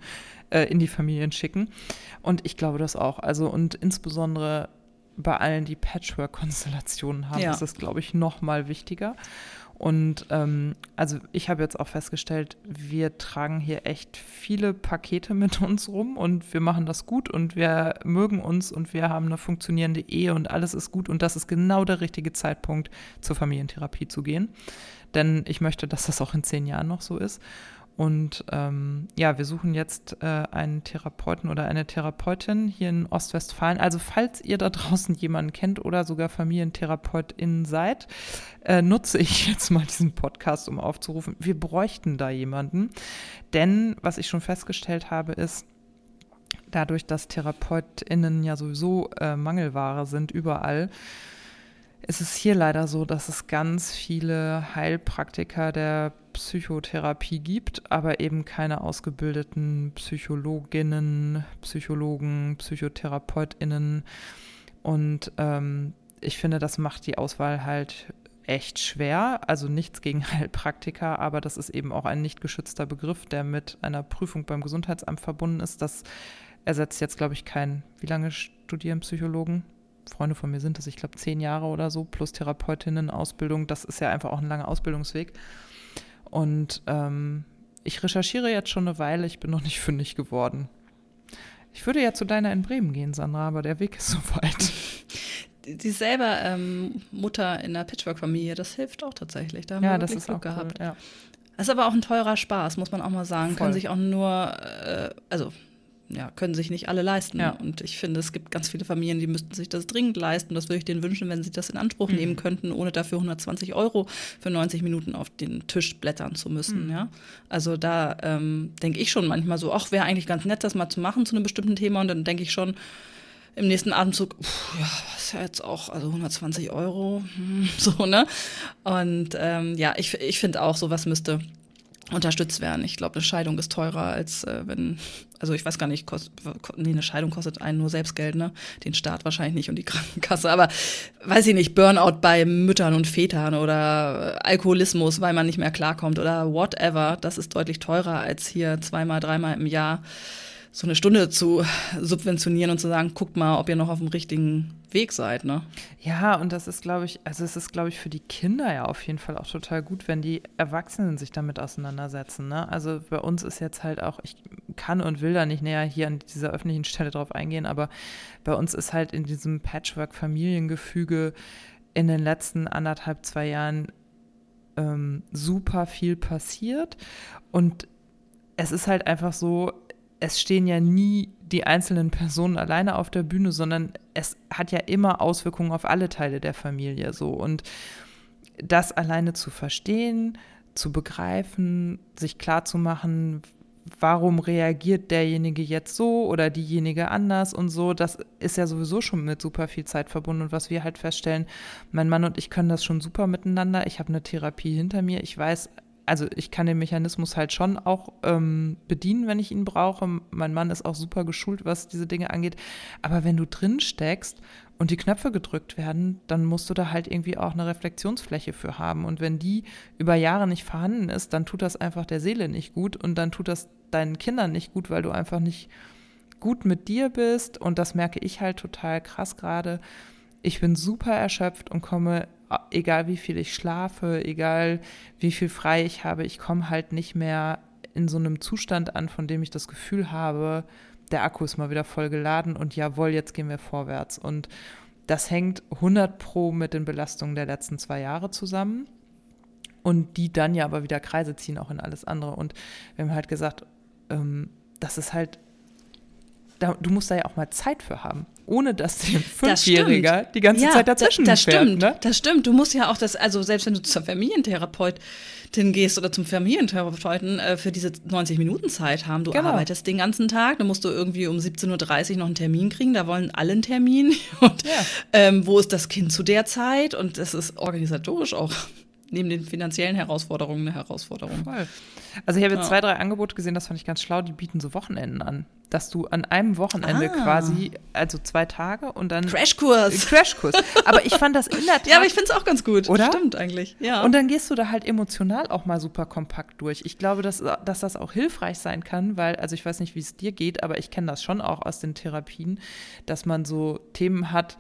äh, in die Familien schicken. Und ich glaube das auch. Also und insbesondere bei allen, die Patchwork-Konstellationen haben, ja. ist es, glaube ich, noch mal wichtiger. Und ähm, also ich habe jetzt auch festgestellt, wir tragen hier echt viele Pakete mit uns rum und wir machen das gut und wir mögen uns und wir haben eine funktionierende Ehe und alles ist gut und das ist genau der richtige Zeitpunkt, zur Familientherapie zu gehen. Denn ich möchte, dass das auch in zehn Jahren noch so ist. Und ähm, ja, wir suchen jetzt äh, einen Therapeuten oder eine Therapeutin hier in Ostwestfalen. Also falls ihr da draußen jemanden kennt oder sogar Familientherapeutin seid, äh, nutze ich jetzt mal diesen Podcast, um aufzurufen. Wir bräuchten da jemanden. Denn was ich schon festgestellt habe, ist, dadurch, dass TherapeutInnen ja sowieso äh, Mangelware sind überall, ist es hier leider so, dass es ganz viele Heilpraktiker der Psychotherapie gibt, aber eben keine ausgebildeten Psychologinnen, Psychologen, Psychotherapeutinnen. Und ähm, ich finde, das macht die Auswahl halt echt schwer. Also nichts gegen <laughs> Heilpraktiker, aber das ist eben auch ein nicht geschützter Begriff, der mit einer Prüfung beim Gesundheitsamt verbunden ist. Das ersetzt jetzt, glaube ich, kein, wie lange studieren Psychologen? Freunde von mir sind es, ich glaube, zehn Jahre oder so, plus Therapeutinnen-Ausbildung. Das ist ja einfach auch ein langer Ausbildungsweg. Und ähm, ich recherchiere jetzt schon eine Weile, ich bin noch nicht <laughs> fündig geworden. Ich würde ja zu deiner in Bremen gehen, Sandra, aber der Weg ist so weit. <laughs> Sie ist selber ähm, Mutter in einer Pitchwork-Familie, das hilft auch tatsächlich. Da haben ja, wir das ist Glück gehabt. Cool, ja. Das ist aber auch ein teurer Spaß, muss man auch mal sagen. Voll. Können sich auch nur, äh, also ja, können sich nicht alle leisten. Ja. Und ich finde, es gibt ganz viele Familien, die müssten sich das dringend leisten. Das würde ich denen wünschen, wenn sie das in Anspruch mhm. nehmen könnten, ohne dafür 120 Euro für 90 Minuten auf den Tisch blättern zu müssen. Mhm. Ja? Also da ähm, denke ich schon manchmal so, ach, wäre eigentlich ganz nett, das mal zu machen zu einem bestimmten Thema. Und dann denke ich schon, im nächsten Atemzug, pff, ja, ist ja jetzt auch, also 120 Euro, hm, <laughs> so, ne? Und ähm, ja, ich, ich finde auch, sowas müsste unterstützt werden. Ich glaube, eine Scheidung ist teurer als äh, wenn, also ich weiß gar nicht, kost, nee, eine Scheidung kostet einen nur Selbstgeld, ne? Den Staat wahrscheinlich nicht und die <laughs> Krankenkasse, aber weiß ich nicht, Burnout bei Müttern und Vätern oder Alkoholismus, weil man nicht mehr klarkommt oder whatever, das ist deutlich teurer als hier zweimal, dreimal im Jahr so eine Stunde zu subventionieren und zu sagen, guckt mal, ob ihr noch auf dem richtigen Weg seid, ne? Ja, und das ist, glaube ich, also es ist, glaube ich, für die Kinder ja auf jeden Fall auch total gut, wenn die Erwachsenen sich damit auseinandersetzen, ne? Also bei uns ist jetzt halt auch, ich kann und will da nicht näher hier an dieser öffentlichen Stelle drauf eingehen, aber bei uns ist halt in diesem Patchwork-Familiengefüge in den letzten anderthalb, zwei Jahren ähm, super viel passiert und es ist halt einfach so, es stehen ja nie die einzelnen Personen alleine auf der Bühne, sondern es hat ja immer Auswirkungen auf alle Teile der Familie so und das alleine zu verstehen, zu begreifen, sich klarzumachen, warum reagiert derjenige jetzt so oder diejenige anders und so, das ist ja sowieso schon mit super viel Zeit verbunden. Und was wir halt feststellen, mein Mann und ich können das schon super miteinander. Ich habe eine Therapie hinter mir. Ich weiß also ich kann den Mechanismus halt schon auch ähm, bedienen, wenn ich ihn brauche. Mein Mann ist auch super geschult, was diese Dinge angeht. Aber wenn du drin steckst und die Knöpfe gedrückt werden, dann musst du da halt irgendwie auch eine Reflexionsfläche für haben. Und wenn die über Jahre nicht vorhanden ist, dann tut das einfach der Seele nicht gut und dann tut das deinen Kindern nicht gut, weil du einfach nicht gut mit dir bist. Und das merke ich halt total krass gerade. Ich bin super erschöpft und komme egal wie viel ich schlafe, egal wie viel frei ich habe, ich komme halt nicht mehr in so einem Zustand an, von dem ich das Gefühl habe, der Akku ist mal wieder voll geladen und jawohl, jetzt gehen wir vorwärts. Und das hängt 100 pro mit den Belastungen der letzten zwei Jahre zusammen und die dann ja aber wieder Kreise ziehen, auch in alles andere. Und wir haben halt gesagt, ähm, das ist halt da, du musst da ja auch mal Zeit für haben, ohne dass der Fünfjähriger die ganze ja, Zeit dazwischen das fährt. Stimmt, ne? Das stimmt. Du musst ja auch das, also selbst wenn du zur Familientherapeut den gehst oder zum Familientherapeuten äh, für diese 90 Minuten Zeit haben. Du Genau. arbeitest den ganzen Tag, dann musst du irgendwie um 17.30 Uhr noch einen Termin kriegen, da wollen alle einen Termin. <laughs> Und Ja. ähm, wo ist das Kind zu der Zeit? Und das ist organisatorisch auch neben den finanziellen Herausforderungen eine Herausforderung. Voll. Also ich habe jetzt Ja. zwei, drei Angebote gesehen, das fand ich ganz schlau, die bieten so Wochenenden an. Dass du an einem Wochenende Ah. quasi, also zwei Tage und dann Crashkurs. Crashkurs. Aber ich fand das in der Tat. <laughs> Ja, aber ich finde es auch ganz gut. Oder? Stimmt eigentlich. Ja. und dann gehst du da halt emotional auch mal super kompakt durch. Ich glaube, dass, dass das auch hilfreich sein kann, weil, also ich weiß nicht, wie es dir geht, aber ich kenne das schon auch aus den Therapien, dass man so Themen hat,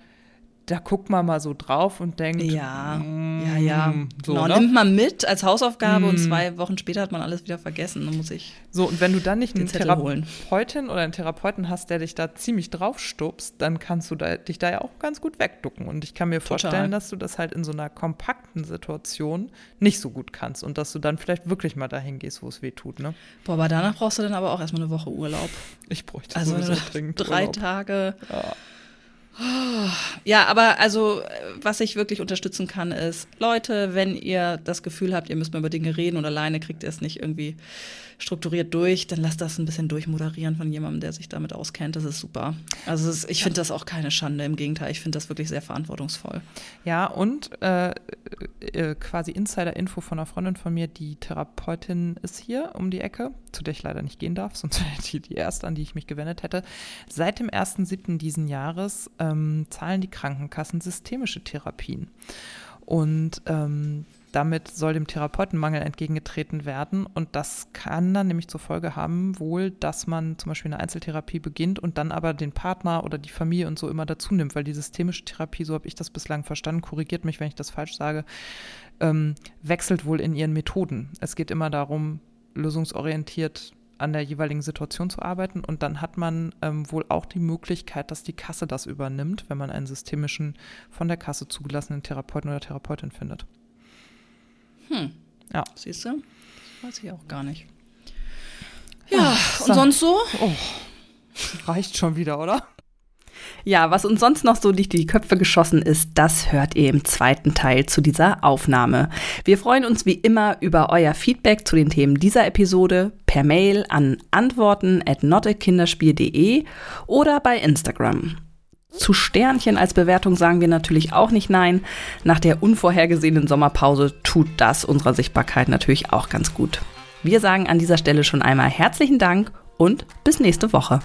da guckt man mal so drauf und denkt, Ja, mm, ja, ja. So, genau, ne? nimmt man mit als Hausaufgabe und Mm. zwei Wochen später hat man alles wieder vergessen. Dann muss ich. So, und wenn du dann nicht einen Zettel holen. Therapeutin oder einen Therapeuten hast, der dich da ziemlich draufstupst, dann kannst du da, dich da ja auch ganz gut wegducken. Und ich kann mir Total. vorstellen, dass du das halt in so einer kompakten Situation nicht so gut kannst und dass du dann vielleicht wirklich mal dahin gehst, wo es weh tut. Ne? Boah, aber danach brauchst du dann aber auch erstmal eine Woche Urlaub. Ich bräuchte Also sowieso <laughs> dringend drei Urlaub. Tage. Ja. Ja, aber also, äh, was ich wirklich unterstützen kann, ist, Leute, wenn ihr das Gefühl habt, ihr müsst mal über Dinge reden und alleine kriegt ihr es nicht irgendwie strukturiert durch, dann lasst das ein bisschen durchmoderieren von jemandem, der sich damit auskennt. Das ist super. Also, ist, ich finde das auch keine Schande. Im Gegenteil, ich finde das wirklich sehr verantwortungsvoll. Ja, und äh, äh, quasi Insider-Info von einer Freundin von mir, die Therapeutin ist hier um die Ecke, zu der ich leider nicht gehen darf, <laughs> sonst wäre die die erste, an die ich mich gewendet hätte. Seit dem 1.7. diesen Jahres ähm, zahlen die Krankenkassen systemische Therapien. Und ähm, damit soll dem Therapeutenmangel entgegengetreten werden. Und das kann dann nämlich zur Folge haben, wohl, dass man zum Beispiel eine Einzeltherapie beginnt und dann aber den Partner oder die Familie und so immer dazu nimmt, weil die systemische Therapie, so habe ich das bislang verstanden, korrigiert mich, wenn ich das falsch sage, ähm, wechselt wohl in ihren Methoden. Es geht immer darum, lösungsorientiert an der jeweiligen Situation zu arbeiten und dann hat man ähm, wohl auch die Möglichkeit, dass die Kasse das übernimmt, wenn man einen systemischen, von der Kasse zugelassenen Therapeuten oder Therapeutin findet. Hm. Ja. Siehst du? Das weiß ich auch gar nicht. Ja, so. und sonst so? Oh, reicht schon wieder, oder? Ja, was uns sonst noch so durch die Köpfe geschossen ist, das hört ihr im zweiten Teil zu dieser Aufnahme. Wir freuen uns wie immer über euer Feedback zu den Themen dieser Episode per Mail an antworten at notakinderspiel.de oder bei Instagram. Zu Sternchen als Bewertung sagen wir natürlich auch nicht nein. Nach der unvorhergesehenen Sommerpause tut das unserer Sichtbarkeit natürlich auch ganz gut. Wir sagen an dieser Stelle schon einmal herzlichen Dank und bis nächste Woche.